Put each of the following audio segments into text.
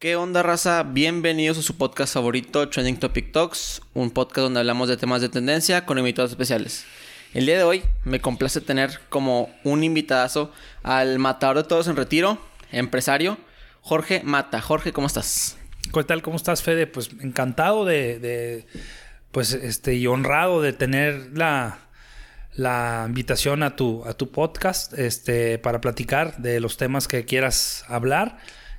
¿Qué onda, raza? Bienvenidos a su podcast favorito, Trending Topic Talks, un podcast donde hablamos de temas de tendencia con invitados especiales. El día de hoy me complace tener como un invitadazo al matador de todos en retiro, empresario, Jorge Mata. Jorge, ¿cómo estás? ¿Qué tal? ¿Cómo estás, Fede? Pues encantado de, de pues, este, y honrado de tener la, la invitación a tu, a tu podcast, este, para platicar de los temas que quieras hablar.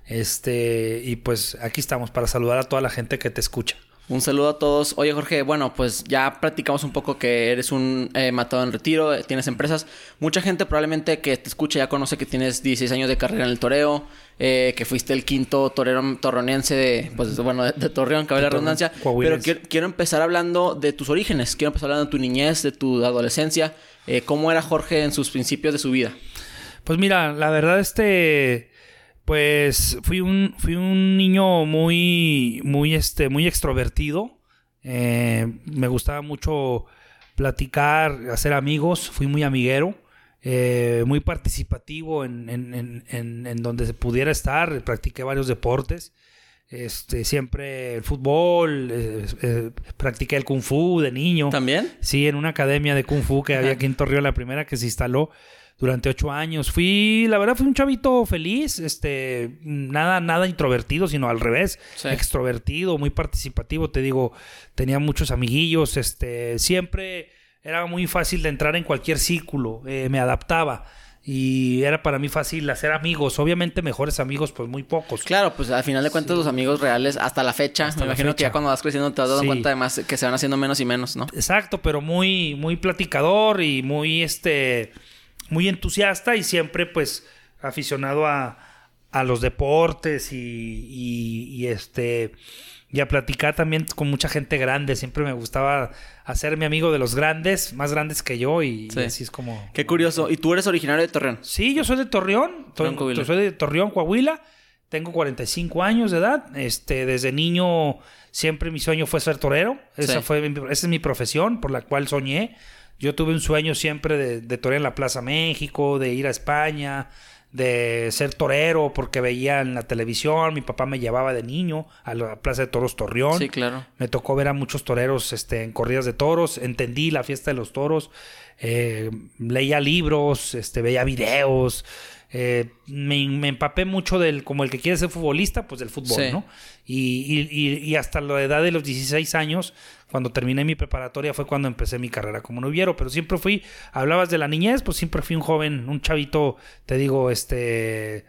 Este, y pues aquí estamos para saludar a toda la gente que te escucha. Un saludo a todos. Oye, Jorge, bueno, pues ya practicamos un poco que eres un eh, matado en retiro, eh, tienes empresas. Mucha gente probablemente que te escucha ya conoce que tienes 16 años de carrera en el toreo, eh, que fuiste el quinto torero torronense de, pues, bueno, de, Torreón, cabe la redundancia. Pero quiero, empezar hablando de tus orígenes, quiero empezar hablando de tu niñez, de tu adolescencia. ¿Cómo era Jorge en sus principios de su vida? Pues mira, la verdad, este pues fui un, fui un niño muy, muy, este, muy extrovertido. Eh, me gustaba mucho platicar, hacer amigos. Fui muy amiguero. Eh, muy participativo en, en, en, en, donde se pudiera estar. Practiqué varios deportes. Este, siempre el fútbol, eh, practiqué el kung fu de niño. ¿También? Sí, en una academia de kung fu que había aquí en Torreón, la primera que se instaló durante ocho años. Fui, la verdad, fui un chavito feliz, este, nada, nada introvertido, sino al revés, extrovertido, muy participativo, te digo, tenía muchos amiguillos, este, siempre era muy fácil de entrar en cualquier círculo, eh, me adaptaba. Y era para mí fácil hacer amigos. Obviamente, mejores amigos, pues muy pocos. Claro, pues al final de cuentas, los amigos reales, hasta la fecha, me imagino que ya cuando vas creciendo te has dado cuenta además que se van haciendo menos y menos, ¿no? Exacto, pero muy, muy platicador y muy este muy entusiasta y siempre pues aficionado a, a los deportes y, y, este y a platicar también con mucha gente grande. Siempre me gustaba hacerme amigo de los grandes, más grandes que yo y, así es como... Qué curioso. ¿Y tú eres originario de Torreón? Sí, yo soy de Torreón. Torreón soy de Torreón, Coahuila. Tengo 45 años de edad. Este, desde niño siempre mi sueño fue ser torero. Esa, fue, esa es mi profesión por la cual soñé. Yo tuve un sueño siempre de, de torear en la Plaza México, de ir a España, de ser torero porque veía en la televisión, mi papá me llevaba de niño a la Plaza de Toros Torreón. Sí, claro. Me tocó ver a muchos toreros este, en corridas de toros, entendí la fiesta de los toros, eh, leía libros, este, veía videos, eh, me, empapé mucho del, como el que quiere ser futbolista, pues del fútbol, ¿no? Y, y, hasta la edad de los 16 años, cuando terminé mi preparatoria, fue cuando empecé mi carrera como noviero. Pero siempre fui, hablabas de la niñez, pues siempre fui un joven, un chavito, te digo, este,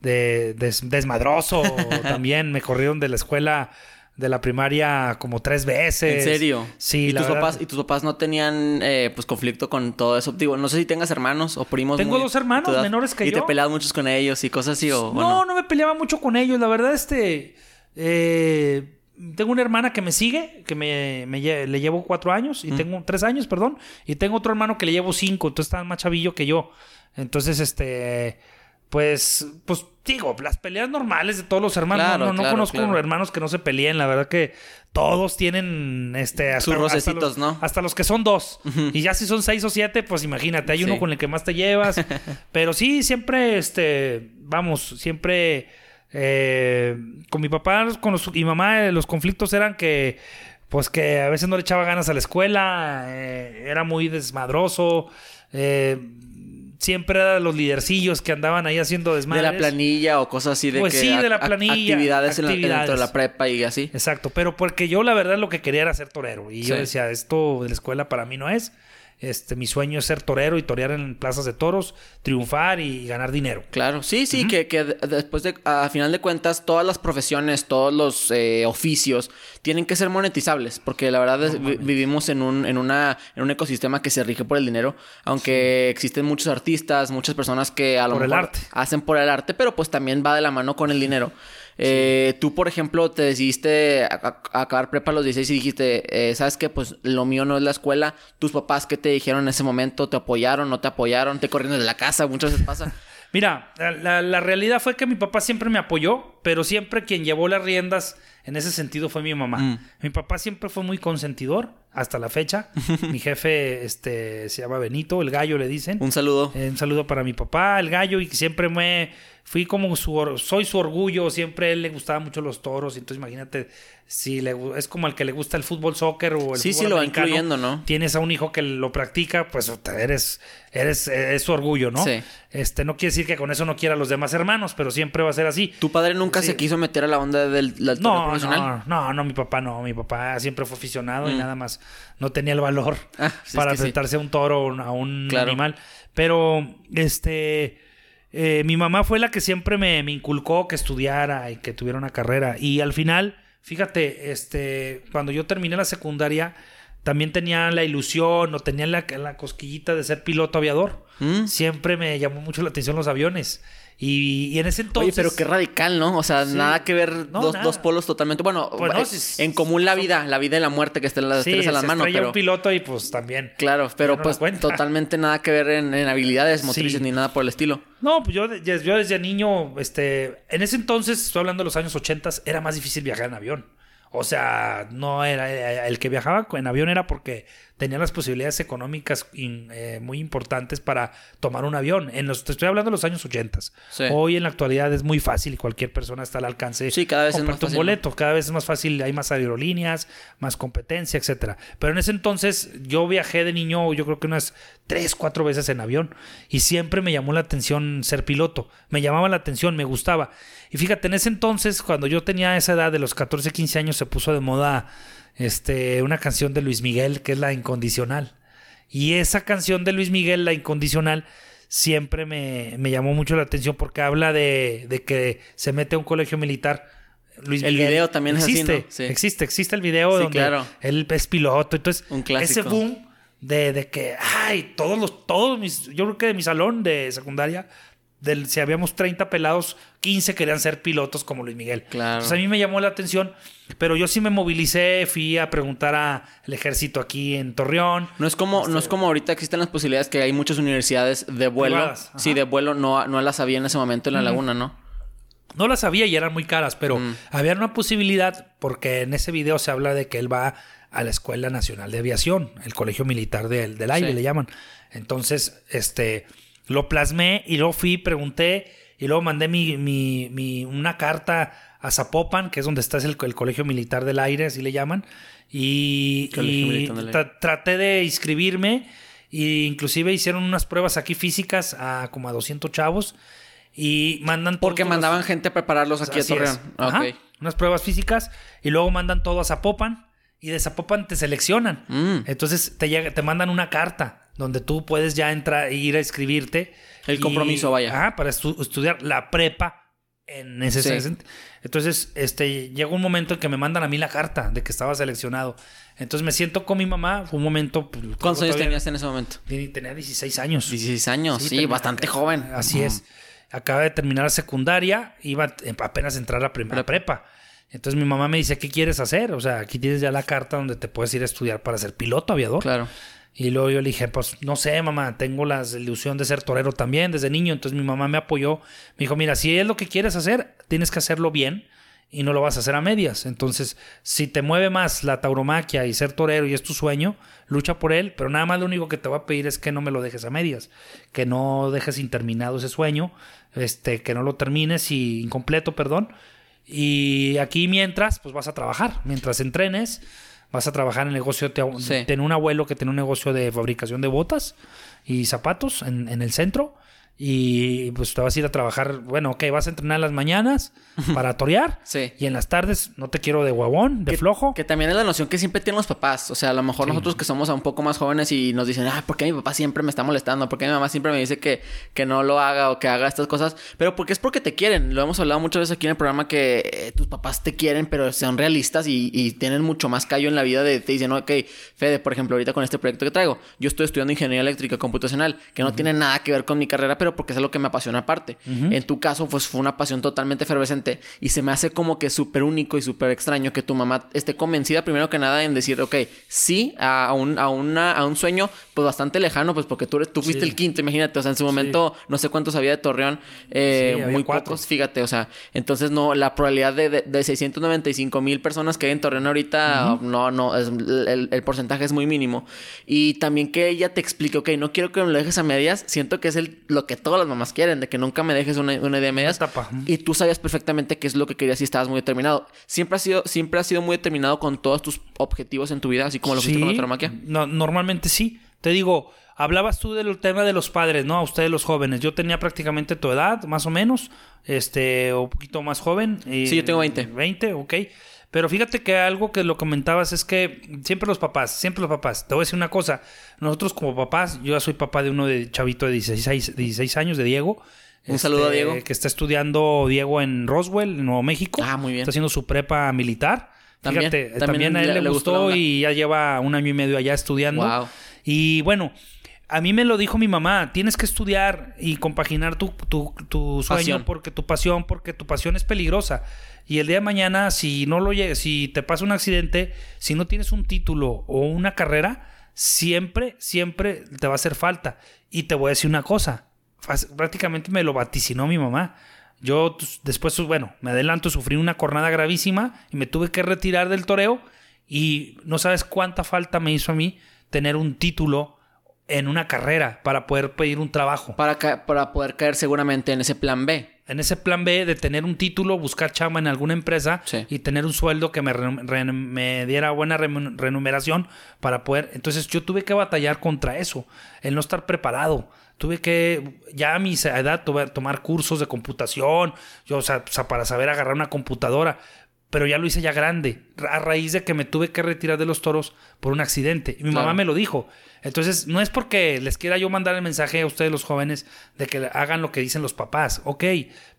de, desmadroso. también me corrieron de la escuela de la primaria como tres veces. ¿En serio? Sí, ¿Y tus papás ¿Y tus papás no tenían eh, pues conflicto con todo eso? Digo, no sé si tengas hermanos o primos. Tengo dos hermanos menores que yo. ¿Y te peleabas muchos con ellos y cosas así o, no, no? me peleaba mucho con ellos. La verdad, este... Eh, tengo una hermana que me sigue, que me, le llevo cuatro años, y tengo tres años, perdón, y tengo otro hermano que le llevo cinco, entonces está más chavillo que yo. Entonces, este pues, pues digo, las peleas normales de todos los hermanos. no, no, conozco hermanos que no se peleen. La verdad que todos tienen este hasta, sus rocecitos, ¿no? Hasta los que son dos. Y ya si son seis o siete, pues imagínate, hay uno con el que más te llevas. Pero sí, siempre, este, vamos, siempre eh, con mi papá con los, y mamá, eh, los conflictos eran que pues que a veces no le echaba ganas a la escuela, eh, era muy desmadroso, eh, siempre eran los lidercillos que andaban ahí haciendo desmadres. De la planilla o cosas así de pues sí, de la planilla. Actividades, En la, dentro de la prepa y así. Exacto, pero porque yo la verdad lo que quería era ser torero. Y yo decía, esto de la escuela para mí no es. Este, mi sueño es ser torero y torear en plazas de toros, triunfar y ganar dinero. Claro, sí, sí, que, que, después de, a final de cuentas, todas las profesiones, todos los eh, oficios tienen que ser monetizables, porque la verdad es, vivimos en un, en, una, en un ecosistema que se rige por el dinero, aunque existen muchos artistas, muchas personas que a lo mejor hacen por el arte, pero pues también va de la mano con el dinero. Eh, tú, por ejemplo, te decidiste a, acabar prepa a los 16 y dijiste, eh, ¿sabes qué? Pues lo mío no es la escuela. ¿Tus papás qué te dijeron en ese momento? ¿Te apoyaron? ¿No te apoyaron? ¿Te corrieron de la casa? Muchas veces pasa. Mira, la, realidad fue que mi papá siempre me apoyó, pero siempre quien llevó las riendas en ese sentido fue mi mamá. Mm. Mi papá siempre fue muy consentidor hasta la fecha. mi jefe este, se llama Benito, el gallo le dicen. Un saludo. Eh, un saludo para mi papá, el gallo, y siempre me fui como su, soy su orgullo, siempre a él le gustaban mucho los toros, entonces imagínate, si le, es como el que le gusta el fútbol soccer o el sí, fútbol sí, lo incluyendo, ¿no? Tienes a un hijo que lo practica, pues eres, eres, es su orgullo, ¿no? Sí. Este, no quiere decir que con eso no quiera a los demás hermanos, pero siempre va a ser así. ¿Tu padre nunca se quiso meter a la onda del, no, profesional? No, no, no, mi papá no, mi papá siempre fue aficionado y mm. nada más no tenía el valor ah, para enfrentarse a un toro o a un animal. Pero, este eh, mi mamá fue la que siempre me, inculcó que estudiara y que tuviera una carrera. Y al final, fíjate, este, cuando yo terminé la secundaria, también tenía la ilusión o tenía la, la cosquillita de ser piloto aviador. ¿Mm? Siempre me llamó mucho la atención los aviones. Y, en ese entonces. Oye, pero qué radical, ¿no? O sea, nada que ver dos, polos totalmente. Bueno, pues en común la vida, la vida y la muerte que estén las tres a las manos. Pero un piloto y pues también. Claro, pero pues totalmente nada que ver en, habilidades motrices ni nada por el estilo. No, pues yo, yo desde niño, este, en ese entonces, estoy hablando de los años 80, era más difícil viajar en avión. O sea, no era el que viajaba en avión era porque tenía las posibilidades económicas eh, muy importantes para tomar un avión. En los, te estoy hablando de los años 80. Hoy en la actualidad es muy fácil y cualquier persona está al alcance. Sí, cada vez es más fácil. un boleto, cada vez es más fácil, hay más aerolíneas, más competencia, etcétera. Pero en ese entonces yo viajé de niño, yo creo que unas tres, cuatro veces en avión y siempre me llamó la atención ser piloto. Me llamaba la atención, me gustaba. Y fíjate, en ese entonces, cuando yo tenía esa edad de los 14, 15 años, se puso de moda este, una canción de Luis Miguel que es La Incondicional. Y esa canción de Luis Miguel, La Incondicional, siempre me, llamó mucho la atención porque habla de, que se mete a un colegio militar. Luis el video también existe, es así, existe, existe el video donde él es piloto. Entonces, ese boom de, que, ay, todos los, todos mis, yo creo que de mi salón de secundaria, del, si habíamos 30 pelados, 15 querían ser pilotos como Luis Miguel. Claro. Entonces a mí me llamó la atención, pero yo sí me movilicé, fui a preguntar al ejército aquí en Torreón. No es como, no es este, como ahorita existen las posibilidades que hay muchas universidades de vuelo. Sí, de vuelo no, no las había en ese momento en la laguna, ¿no? No las había y eran muy caras, pero mm. había una posibilidad porque en ese video se habla de que él va a la Escuela Nacional de Aviación, el Colegio Militar del, del Aire le llaman. Entonces, este lo plasmé y luego fui, pregunté y luego mandé mi, mi, una carta a Zapopan, que es donde está el, Colegio Militar del Aire, así le llaman. Y, traté de inscribirme e inclusive hicieron unas pruebas aquí físicas a como a 200 chavos y mandan porque mandaban gente a prepararlos aquí a Torreón. Unas pruebas físicas y luego mandan todo a Zapopan y de Zapopan te seleccionan. Mm. Entonces te llega, te mandan una carta donde tú puedes ya entrar, ir a escribirte. El compromiso, vaya. para estudiar la prepa en ese Entonces, este, llegó un momento en que me mandan a mí la carta de que estaba seleccionado. Entonces me siento con mi mamá, fue un momento... Pues, ¿Cuántos años tenías en ese momento? Tenía 16 años. 16 años, sí, bastante joven. Así es. Acaba de terminar la secundaria, iba apenas a entrar a la prepa. Entonces mi mamá me dice, ¿qué quieres hacer? O sea, aquí tienes ya la carta donde te puedes ir a estudiar para ser piloto aviador. Claro. Y luego yo le dije, pues no sé, mamá, tengo la ilusión de ser torero también desde niño. Entonces mi mamá me apoyó. Me dijo, mira, si es lo que quieres hacer, tienes que hacerlo bien y no lo vas a hacer a medias. Entonces, si te mueve más la tauromaquia y ser torero y es tu sueño, lucha por él, pero nada más lo único que te voy a pedir es que no me lo dejes a medias, que no dejes interminado ese sueño, este, que no lo termines y incompleto, perdón. Y aquí mientras, pues vas a trabajar, mientras entrenes vas a trabajar en el negocio. Te, un abuelo que tiene un negocio de fabricación de botas y zapatos en, en el centro y pues te vas a ir a trabajar, bueno, ok, vas a entrenar las mañanas para torear. sí. Y en las tardes no te quiero de guabón, de flojo. Que también es la noción que siempre tienen los papás. O sea, a lo mejor nosotros que somos un poco más jóvenes y nos dicen, ah, ¿por qué mi papá siempre me está molestando? ¿Por qué mi mamá siempre me dice que, que no lo haga o que haga estas cosas? Pero porque es porque te quieren. Lo hemos hablado muchas veces aquí en el programa que eh, tus papás te quieren, pero sean realistas y, y, tienen mucho más callo en la vida de te dicen, ok, Fede, por ejemplo, ahorita con este proyecto que traigo, yo estoy estudiando ingeniería eléctrica computacional, que no tiene nada que ver con mi carrera, pero porque es algo que me apasiona aparte. En tu caso, pues fue una pasión totalmente efervescente y se me hace como que súper único y súper extraño que tu mamá esté convencida primero que nada en decir, ok, sí, a, un, a, una, a un sueño pues bastante lejano, pues porque tú, eres, tú fuiste el quinto, imagínate, o sea, en su momento no sé cuántos había de Torreón, eh, muy pocos, fíjate, o sea, entonces no, la probabilidad de, de, 695 mil personas que hay en Torreón ahorita, no, no, es, el, el, porcentaje es muy mínimo. Y también que ella te explique, ok, no quiero que me lo dejes a medias, siento que es el, lo que que todas las mamás quieren, de que nunca me dejes una, una idea medias. Tapa. Y tú sabías perfectamente qué es lo que querías y estabas muy determinado. Siempre has sido, siempre has sido muy determinado con todos tus objetivos en tu vida, así como lo fuiste con la. No, normalmente sí. Te digo, hablabas tú del tema de los padres, ¿no? A ustedes los jóvenes. Yo tenía prácticamente tu edad, más o menos. Este, o un poquito más joven. sí, yo tengo 20. 20, ok. Pero fíjate que algo que lo comentabas es que siempre los papás, siempre los papás. Te voy a decir una cosa. Nosotros como papás, yo ya soy papá de uno de chavito de 16, 16 años, de Diego. Un saludo a este, Diego. Que está estudiando Diego en Roswell, en Nuevo México. Ah, muy bien. Está haciendo su prepa militar. También, Fíjate, también también, a él le- gustó y ya lleva un año y medio allá estudiando. Wow. Y bueno, a mí me lo dijo mi mamá, tienes que estudiar y compaginar tu, tu, tu sueño Pasión. porque tu pasión, porque tu pasión es peligrosa. Y el día de mañana, si no lo si te pasa un accidente, si no tienes un título o una carrera, siempre, siempre te va a hacer falta. Y te voy a decir una cosa, prácticamente me lo vaticinó mi mamá. Yo pues, después, bueno, me adelanto, sufrí una cornada gravísima y me tuve que retirar del toreo y no sabes cuánta falta me hizo a mí tener un título en una carrera para poder pedir un trabajo. Para, para poder caer seguramente en ese plan B. En ese plan B de tener un título, buscar chamba en alguna empresa Sí. y tener un sueldo que me, re- me diera buena remun- remuneración para poder... Entonces yo tuve que batallar contra eso, el no estar preparado. Tuve que, ya a mi edad, tuve- tomar cursos de computación, yo, o sea, para saber agarrar una computadora. Pero ya lo hice ya grande, a raíz de que me tuve que retirar de los toros por un accidente. Y mi Claro. mamá me lo dijo. Entonces, no es porque les quiera yo mandar el mensaje a ustedes los jóvenes de que hagan lo que dicen los papás, ok,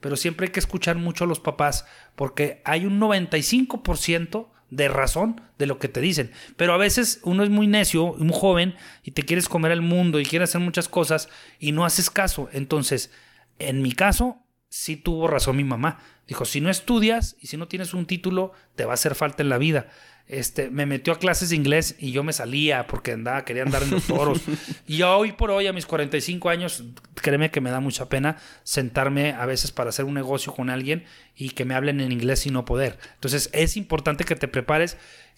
pero siempre hay que escuchar mucho a los papás porque hay un 95% de razón de lo que te dicen. Pero a veces uno es muy necio, un joven, y te quieres comer el mundo y quieres hacer muchas cosas y no haces caso. Entonces, en mi caso, sí tuvo razón mi mamá. Dijo, si no estudias y si no tienes un título, te va a hacer falta en la vida. Este, me metió a clases de inglés y yo me salía porque andaba, quería andar en los toros. y hoy por hoy, a mis 45 años, créeme que me da mucha pena sentarme a veces para hacer un negocio con alguien y que me hablen en inglés y no poder. Entonces, es importante que te prepares,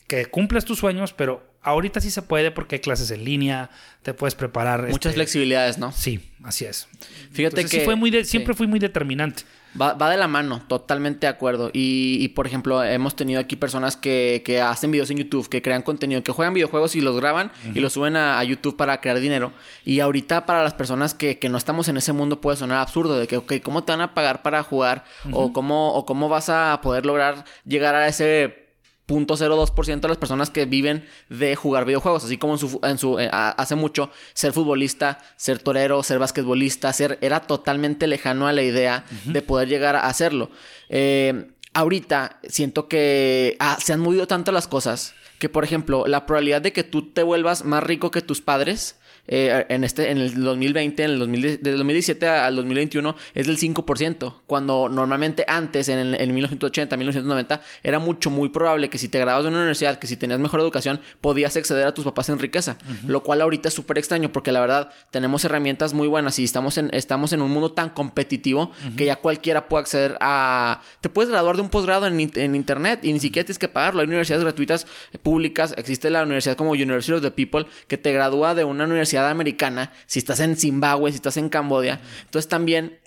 que cumplas tus sueños, pero ahorita sí se puede porque hay clases en línea, te puedes preparar. Muchas este, flexibilidades, ¿no? Sí, así es. Fíjate Entonces, sí que- fue muy de- sí. siempre fui muy determinante. Va, va de la mano, totalmente de acuerdo. Y, y, por ejemplo, hemos tenido aquí personas que, que hacen videos en YouTube, que crean contenido, que juegan videojuegos y los graban y los suben a, a YouTube para crear dinero. Y ahorita para las personas que, que no estamos en ese mundo puede sonar absurdo, de que, ok, ¿cómo te van a pagar para jugar? o, cómo, ¿O cómo vas a poder lograr llegar a ese 0.02% de las personas que viven de jugar videojuegos, así como en su, en su eh, hace mucho ser futbolista, ser torero, ser basquetbolista, ser era totalmente lejano a la idea de poder llegar a hacerlo. Eh, ahorita siento que ah, se han movido tanto las cosas que, por ejemplo, la probabilidad de que tú te vuelvas más rico que tus padres eh, en este en el 2020, en el 2010 del 2017 al 2021 es del 5%, cuando normalmente antes en el en 1980, 1990 era mucho muy probable que si te graduabas de una universidad, que si tenías mejor educación, podías acceder a tus papás en riqueza, lo cual ahorita es súper extraño porque la verdad tenemos herramientas muy buenas y estamos en estamos en un mundo tan competitivo que ya cualquiera puede acceder a te puedes graduar de un posgrado en internet y ni siquiera tienes que pagarlo, hay universidades gratuitas eh, públicas, existe la universidad como University of the People que te gradúa de una universidad americana, si estás en Zimbabue, si estás en Cambodia. Entonces también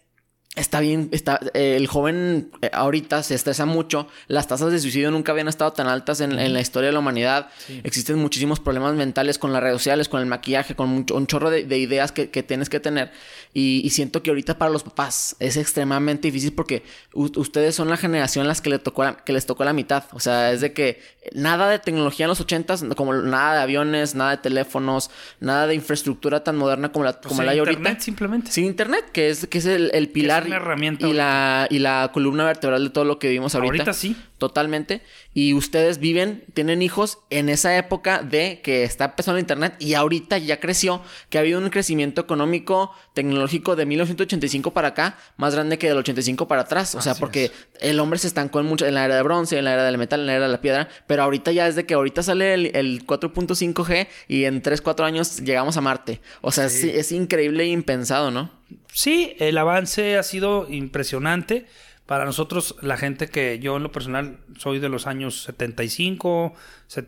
está bien, está, eh, el joven eh, ahorita se estresa mucho, las tasas de suicidio nunca habían estado tan altas en, en la historia de la humanidad, existen muchísimos problemas mentales con las redes sociales, con el maquillaje, con mucho- un chorro de, de ideas que, que tienes que tener y, y siento que ahorita para los papás es extremadamente difícil porque ustedes son la generación las que, le tocó la- que les tocó la mitad, o sea, es de que nada de tecnología en los ochentas, como nada de aviones, nada de teléfonos, nada de infraestructura tan moderna como la, como O sea, la hay ahorita. internet simplemente. Sin internet, que es, que es el, el pilar una y- herramienta y, la, y la columna vertebral de todo lo que vivimos ahorita. Ahorita sí. Totalmente. Y ustedes viven, tienen hijos en esa época de que está empezando internet y ahorita ya creció, que ha habido un crecimiento económico, tecnológico de 1985 para acá, más grande que del 85 para atrás. O sea, Así porque es. el hombre se estancó en, mucho, en la era de bronce, en la era del metal, en la era de la piedra, pero ahorita ya es de que ahorita sale el, el 4.5G y en 3, 4 años llegamos a Marte. O sea, es, es increíble e impensado, ¿no? Sí, el avance ha sido impresionante, Para nosotros, la gente que yo en lo personal soy de los años 75,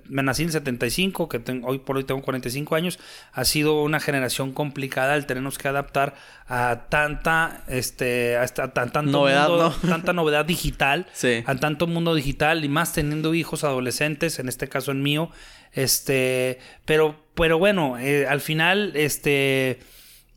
me nací en el 75, que tengo, hoy por hoy tengo 45 años, ha sido una generación complicada el tenernos que adaptar a tanta, este, a tanto novedad, mundo, tanta novedad digital, a tanto mundo digital y más teniendo hijos adolescentes, en este caso el mío, este, pero, pero bueno, eh, al final, este,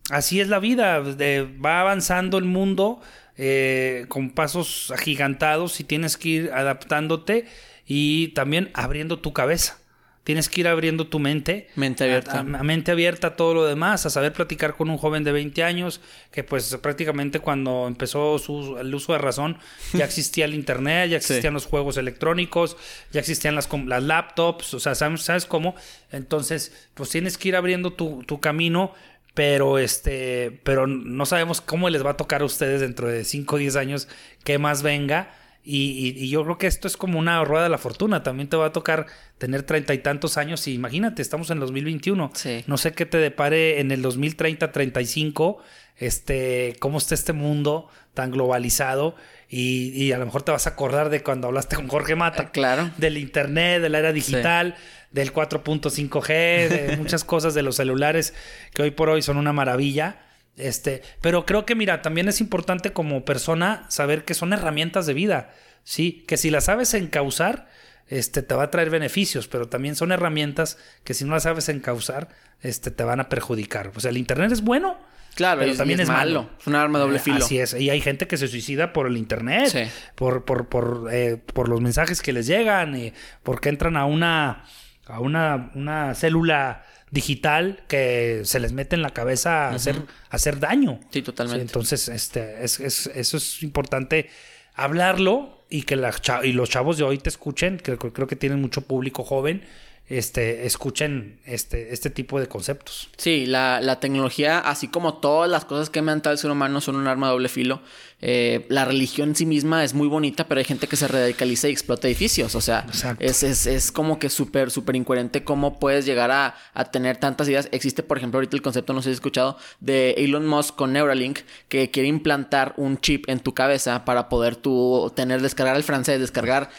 así es la vida, va avanzando el mundo eh, con pasos agigantados y tienes que ir adaptándote y también abriendo tu cabeza. Tienes que ir abriendo tu mente. Mente abierta. A, mente abierta a todo lo demás, a saber platicar con un joven de 20 años, que pues prácticamente cuando empezó su, el uso de razón, ya existía el internet, ya existían los juegos electrónicos, ya existían las, las laptops, o sea, ¿sabes, ¿sabes cómo? Entonces, pues tienes que ir abriendo tu, tu camino pero este, pero no sabemos cómo les va a tocar a ustedes dentro de 5 o 10 años qué más venga. Y, yo creo que esto es como una rueda de la fortuna. También te va a tocar tener treinta y tantos años. Y imagínate, estamos en 2021. Sí. No sé qué te depare en el 2030, 35. Este, cómo está este mundo tan globalizado. Y, a lo mejor te vas a acordar de cuando hablaste con Jorge Mata. Eh, claro. Del internet, de la era digital del 4.5G, de muchas cosas de los celulares que hoy por hoy son una maravilla. Este, pero creo que mira, también es importante como persona saber que son herramientas de vida, sí, que si las sabes encauzar, este te va a traer beneficios, pero también son herramientas que si no las sabes encauzar, este te van a perjudicar. O sea, el internet es bueno, Claro, pero también es, malo. Es un arma de doble filo. Así es. Y hay gente que se suicida por el internet, por, por, por, eh, por los mensajes que les llegan, y porque entran a una a una, una célula digital que se les mete en la cabeza a, hacer, hacer daño. Sí, totalmente. entonces, este, es, es, eso es importante hablarlo y que la, y los chavos de hoy te escuchen, que creo que tienen mucho público joven este, escuchen este, este tipo de conceptos. Sí, la, la, tecnología, así como todas las cosas que me han dado el ser humano, son un arma de doble filo. Eh, la religión en sí misma es muy bonita, pero hay gente que se radicaliza y explota edificios. O sea, es, es, es, como que súper, súper incoherente cómo puedes llegar a, a, tener tantas ideas. Existe, por ejemplo, ahorita el concepto, no sé si has escuchado, de Elon Musk con Neuralink, que quiere implantar un chip en tu cabeza para poder tú tener, descargar el francés, descargar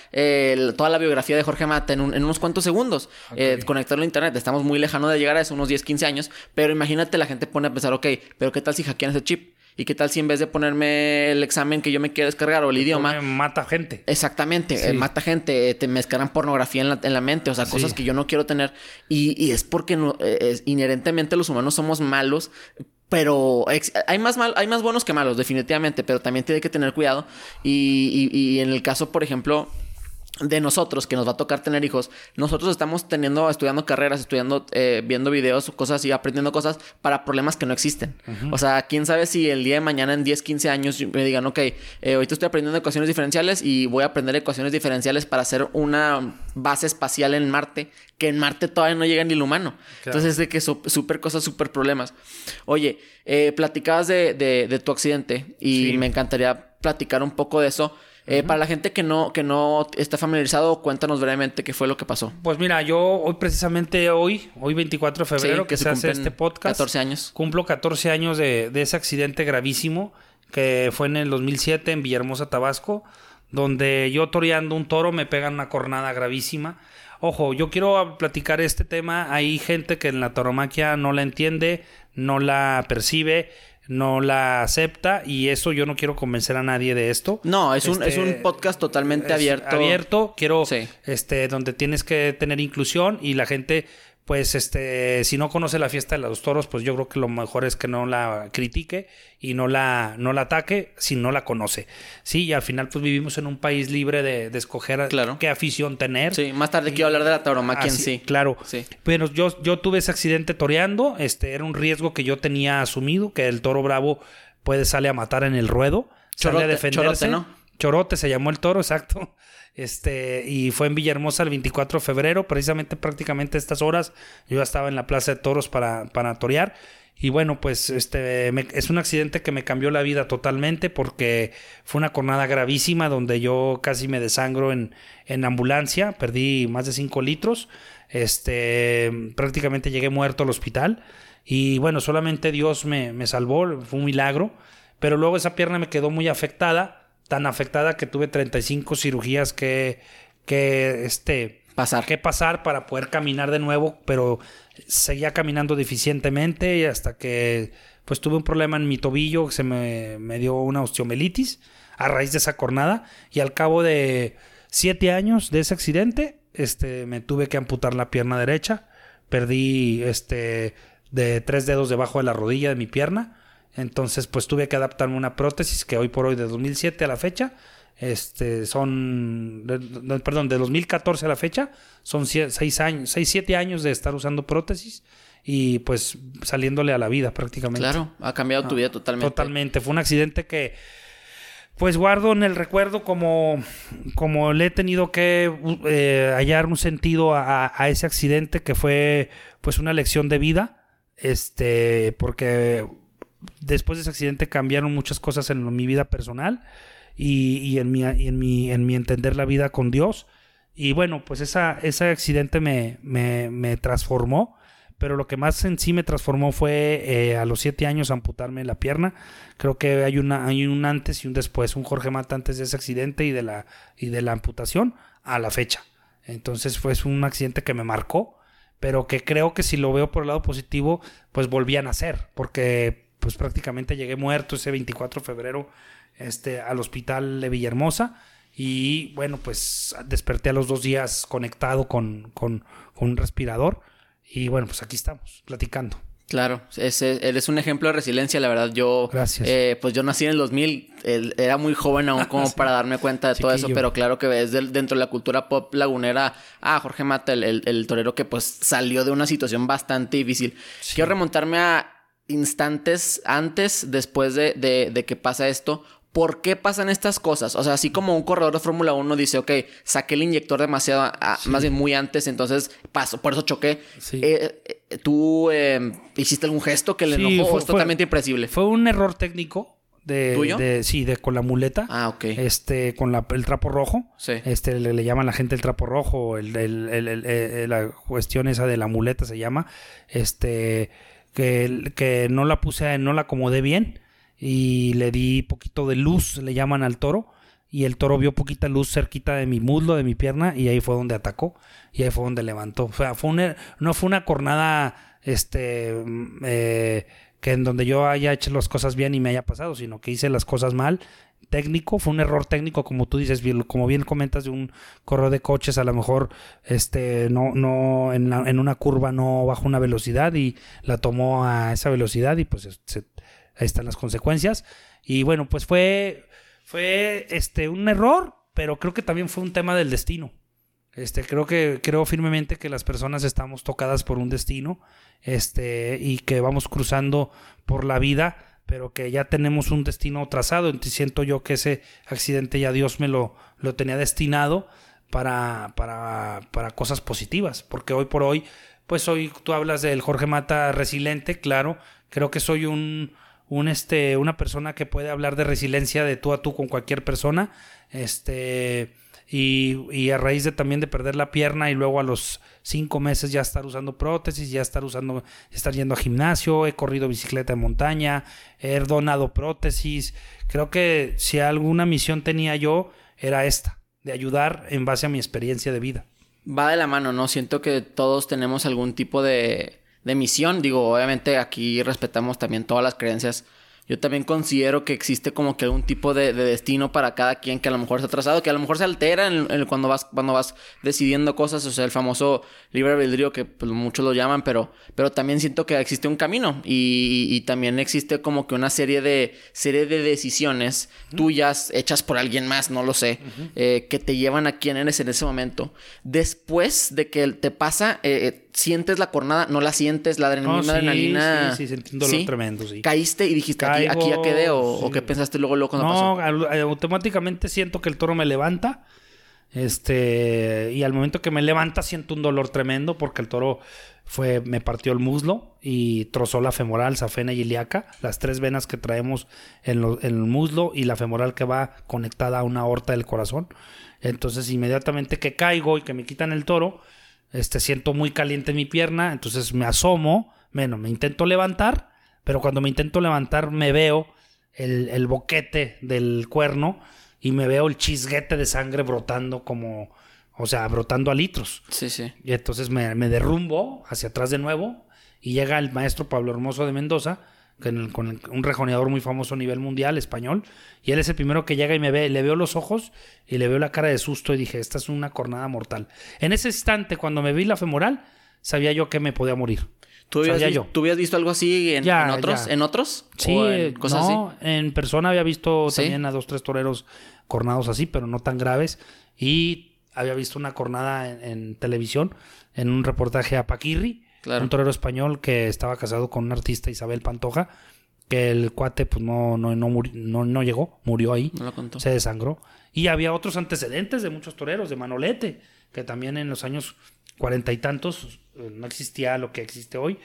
toda la biografía de Jorge Mata en, en unos cuantos segundos, eh, conectarlo a internet. Estamos muy lejanos de llegar a eso, unos 10, 15 años, pero imagínate la gente pone a pensar, ok, pero ¿qué tal si hackean ese chip? ¿Y qué tal si en vez de ponerme el examen que yo me quiero descargar o el idioma... Mata gente. Exactamente, eh, mata gente, te me descargan pornografía en la, en la mente, o sea, cosas que yo no quiero tener. Y, es porque no, eh, inherentemente los humanos somos malos, pero hay más, mal, hay más buenos que malos, definitivamente, pero también tiene que tener cuidado. Y, y, y en el caso, por ejemplo de nosotros que nos va a tocar tener hijos, nosotros estamos teniendo, estudiando carreras, estudiando, eh, viendo videos, cosas así, aprendiendo cosas para problemas que no existen. O sea, quién sabe si el día de mañana, en 10, 15 años, me digan, ok, eh, ahorita estoy aprendiendo ecuaciones diferenciales y voy a aprender ecuaciones diferenciales para hacer una base espacial en Marte, que en Marte todavía no llega ni el humano. Entonces, de que súper cosas, súper problemas. Oye, eh, platicabas de, de, tu accidente y me encantaría platicar un poco de eso. Eh, para la gente que no, que no está familiarizado, cuéntanos brevemente qué fue lo que pasó. Pues mira, yo hoy precisamente hoy, hoy 24 de febrero, que, se, hace este podcast. 14 años. Cumplo 14 años de, de ese accidente gravísimo que fue en el 2007 en Villahermosa, Tabasco, donde yo toreando un toro me pegan una cornada gravísima. Ojo, yo quiero platicar este tema. Hay gente que en la tauromaquia no la entiende, no la percibe no la acepta y eso yo no quiero convencer a nadie de esto. No, es un, es un este, podcast totalmente abierto. Abierto, quiero, este, donde tienes que tener inclusión y la gente pues este, si no conoce la fiesta de los toros, pues yo creo que lo mejor es que no la critique y no la, no la ataque si no la conoce. Sí, y al final pues vivimos en un país libre de, escoger qué afición tener. Sí, más tarde quiero hablar de la tauromaquia en sí. Claro. Sí. Pero yo, yo tuve ese accidente toreando, este, era un riesgo que yo tenía asumido, que el toro bravo puede salir a matar en el ruedo, sale a defenderse. Chorote, ¿no? Chorote se llamó el toro, exacto. Este, y fue en Villahermosa el 24 de febrero, precisamente prácticamente estas horas. Yo ya estaba en la Plaza de Toros para, para torear. Y bueno, pues este es un accidente que me cambió la vida totalmente porque fue una cornada gravísima donde yo casi me desangro en, en ambulancia, perdí más de 5 litros, este, prácticamente llegué muerto al hospital y bueno, solamente Dios me, me salvó, fue un milagro, pero luego esa pierna me quedó muy afectada tan afectada que tuve 35 cirugías que, que este, pasar. que pasar para poder caminar de nuevo, pero seguía caminando deficientemente y hasta que pues tuve un problema en mi tobillo, se me, me dio una osteomelitis a raíz de esa cornada y al cabo de siete años de ese accidente, este, me tuve que amputar la pierna derecha, perdí este de tres dedos debajo de la rodilla de mi pierna, entonces pues tuve que adaptarme una prótesis que hoy por hoy de 2007 a la fecha este, son, perdón, de 2014 a la fecha, son 6 años, 6, 7 años de estar usando prótesis y pues saliéndole a la vida prácticamente. Claro, ha cambiado tu vida totalmente. Totalmente, fue un accidente que pues guardo en el recuerdo como, como le he tenido que eh, hallar un sentido a, a, ese accidente que fue pues una lección de vida, este, porque después de ese accidente cambiaron muchas cosas en mi vida personal y, en, mi, en, mi, en mi entender la vida con Dios. Y bueno, pues esa, ese accidente me, me, transformó, pero lo que más en sí me transformó fue eh, a los siete años amputarme la pierna. Creo que hay, una, un antes y un después, un Jorge Mata antes de ese accidente y de la, y de la amputación a la fecha. Entonces fue un accidente que me marcó, pero que creo que si lo veo por el lado positivo, pues volví a nacer, porque pues prácticamente llegué muerto ese 24 de febrero este, al hospital de Villahermosa. Y bueno, pues desperté a los dos días conectado con, con, un respirador. Y bueno, pues aquí estamos, platicando. Claro, ese, eres un ejemplo de resiliencia, la verdad. Yo, Gracias. Eh, pues yo nací en el 2000, era muy joven aún como para darme cuenta de todo eso, pero claro que es dentro de la cultura pop lagunera, ah, Jorge Mata, el, torero que pues salió de una situación bastante difícil. Quiero remontarme a instantes antes, después de, de que pasa esto, ¿Por qué pasan estas cosas? O sea, así como un corredor de Fórmula 1 dice, ok, saqué el inyector demasiado, más bien muy antes, entonces paso, por eso choqué. Eh, eh, ¿Tú em, hiciste algún gesto que le enojó fue, es totalmente impresible? Fue un error técnico. De, ¿Tuyo? De, sí, de con la muleta. Ah, ok. Este, con la, el trapo rojo. Sí. Este, le, llaman la gente el trapo rojo, el, eh, la cuestión esa de la muleta se llama. Este, que, no la puse, no la acomodé bien y le di poquito de luz, le llaman al toro, y el toro vio poquita luz cerquita de mi muslo, de mi pierna, y ahí fue donde atacó, y ahí fue donde levantó. O sea, fue no fue una cornada, este, mm, eh, que en donde yo haya hecho las cosas bien y me haya pasado, sino que hice las cosas mal. Técnico, fue un error técnico, como tú dices, como bien comentas, de un correo de coches, a lo mejor este no, no en, en una curva no bajó una velocidad y la tomó a esa velocidad y pues ahí están las consecuencias. Y bueno, pues fue, fue este, un error, pero creo que también fue un tema del destino. Este, creo que creo firmemente que las personas estamos tocadas por un destino, este, y que vamos cruzando por la vida, pero que ya tenemos un destino trazado. Entonces siento yo que ese accidente ya Dios me lo, lo tenía destinado para, para, para cosas positivas, porque hoy por hoy, pues hoy tú hablas del Jorge Mata resiliente, claro, creo que soy un, un este una persona que puede hablar de resiliencia de tú a tú con cualquier persona este y, y, a raíz de también de perder la pierna y luego a los cinco meses ya estar usando prótesis, ya estar usando, estar yendo a gimnasio, he corrido bicicleta de montaña, he donado prótesis. Creo que si alguna misión tenía yo era esta, de ayudar en base a mi experiencia de vida. Va de la mano, ¿no? Siento que todos tenemos algún tipo de, de misión. Digo, obviamente aquí respetamos también todas las creencias yo también considero que existe como que algún tipo de, destino para cada quien que a lo mejor está trazado, que a lo mejor se altera en, cuando, vas, cuando vas decidiendo cosas, o sea, el famoso libre albedrío que pues, muchos lo llaman, pero, pero también siento que existe un camino y, también existe como que una serie de, serie de decisiones tuyas hechas por alguien más, no lo sé, eh, que te llevan a quién eres en ese momento. Después de que te pasa... Eh, eh, sientes la cornada, no la sientes, la adrenalina. sí, Sí, sí, un dolor tremendo, sí. Caíste y dijiste, aquí, aquí, ya quedé, o, qué pensaste luego, luego cuando no, pasó. No, automáticamente siento que el toro me levanta. Este, y al momento que me levanta siento un dolor tremendo porque el toro fue, me partió el muslo y trozó la femoral, safena y ilíaca, las tres venas que traemos en, en el muslo y la femoral que va conectada a una aorta del corazón. Entonces, inmediatamente que caigo y que me quitan el toro, este, siento muy caliente mi pierna, entonces me asomo, bueno, me intento levantar, pero cuando me intento levantar me veo el, el boquete del cuerno y me veo el chisguete de sangre brotando como, o sea, brotando a litros. Sí, sí. Y entonces me, me derrumbo hacia atrás de nuevo y llega el maestro Pablo Hermoso de Mendoza, con, el- con el- un rejoneador muy famoso a nivel mundial, español, y él es el primero que llega y me ve, le veo los ojos y le veo la cara de susto y dije, esta es una cornada mortal. En ese instante, cuando me vi la femoral, sabía yo que me podía morir. ¿Tú habías, Sabía vi- yo. ¿Tú habías visto algo así en, Ya, en otros? ya. ¿En otros? Sí, ¿O eh, en cosas no, así? en persona había visto ¿Sí? también a dos, tres toreros cornados así, pero no tan graves. Y había visto una cornada en, en televisión, en un reportaje a Paquirri, Claro. un torero español que estaba casado con una artista Isabel Pantoja, que el cuate pues no, no, no, muri- no, no llegó, murió ahí, No lo contó. se desangró. Y había otros antecedentes de muchos toreros, de Manolete, que también en los años cuarenta y tantos no existía lo que existe hoy,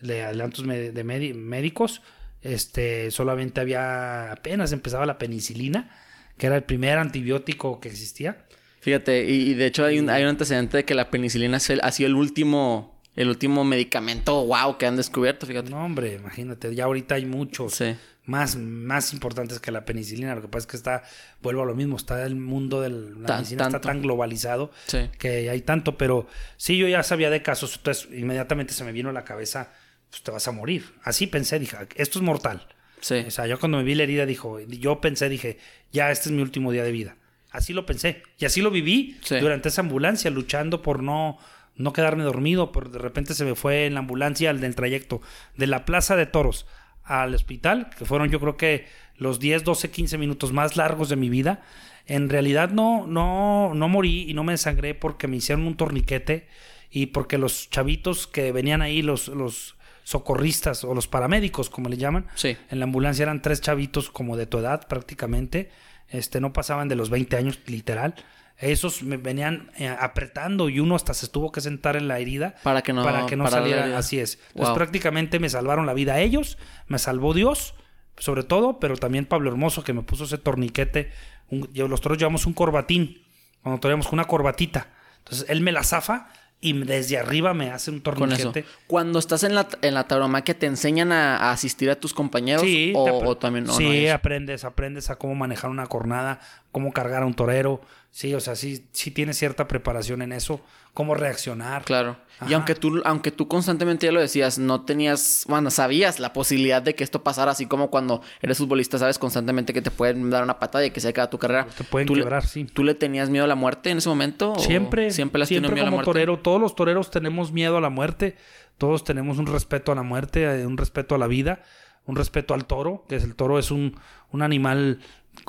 de adelantos de médicos, este, solamente había, apenas empezaba la penicilina, que era el primer antibiótico que existía. Fíjate, y, y de hecho hay un, hay un antecedente de que la penicilina ha sido el último, el último medicamento wow que han descubierto, fíjate. No, hombre, imagínate, ya ahorita hay muchos Sí. Más, más importantes que la penicilina. Lo que pasa es que está, vuelvo a lo mismo, está el mundo de la Tan- medicina está tan globalizado Sí. que hay tanto, pero sí, yo ya sabía de casos, entonces inmediatamente se me vino a la cabeza, pues te vas a morir. Así pensé, dije, esto es mortal. Sí. O sea, yo cuando me vi la herida, dijo, yo pensé, dije, ya este es mi último día de vida. Así lo pensé. Y así lo viví Sí. durante esa ambulancia, luchando por no, no quedarme dormido. Por de repente se me fue en la ambulancia al del trayecto de la Plaza de Toros al hospital, que fueron yo creo que los 10, 12, 15 minutos más largos de mi vida. En realidad no, no, no morí y no me desangré porque me hicieron un torniquete y porque los chavitos que venían ahí, los, los socorristas o los paramédicos, como le llaman, Sí. en la ambulancia eran tres chavitos como de tu edad prácticamente. Este, no pasaban de los 20 años, literal. Esos me venían eh, apretando y uno hasta se tuvo que sentar en la herida Para que no- para que no para saliera. Así es. Entonces prácticamente me salvaron la vida a ellos, me salvó Dios, sobre todo, pero también Pablo Hermoso que me puso ese torniquete. Un- los toros llevamos un corbatín, cuando traíamos una corbatita. Entonces él me la zafa y desde arriba me hace un torniquete. Cuando estás en la, en la tauromaquia, ¿te enseñan a, a asistir a tus compañeros? Sí, o, también no? sí, no aprendes, aprendes a cómo manejar una cornada, cómo cargar a un torero. Sí, o sea, sí, sí tienes cierta preparación en eso, cómo reaccionar. Claro. Y aunque tú, aunque tú constantemente ya lo decías, no tenías, bueno, sabías la posibilidad de que esto pasara, así como cuando eres futbolista, sabes constantemente que te pueden dar una patada y que se acaba tu carrera. Te pueden ¿Tú le- quebrar, sí. ¿Tú le tenías miedo a la muerte en ese momento? Siempre, Siempre tenido siempre miedo a la como muerte. torero, todos los toreros tenemos miedo a la muerte, todos tenemos un respeto a la muerte, eh, un respeto a la vida, un respeto al toro, que es el toro es un, un animal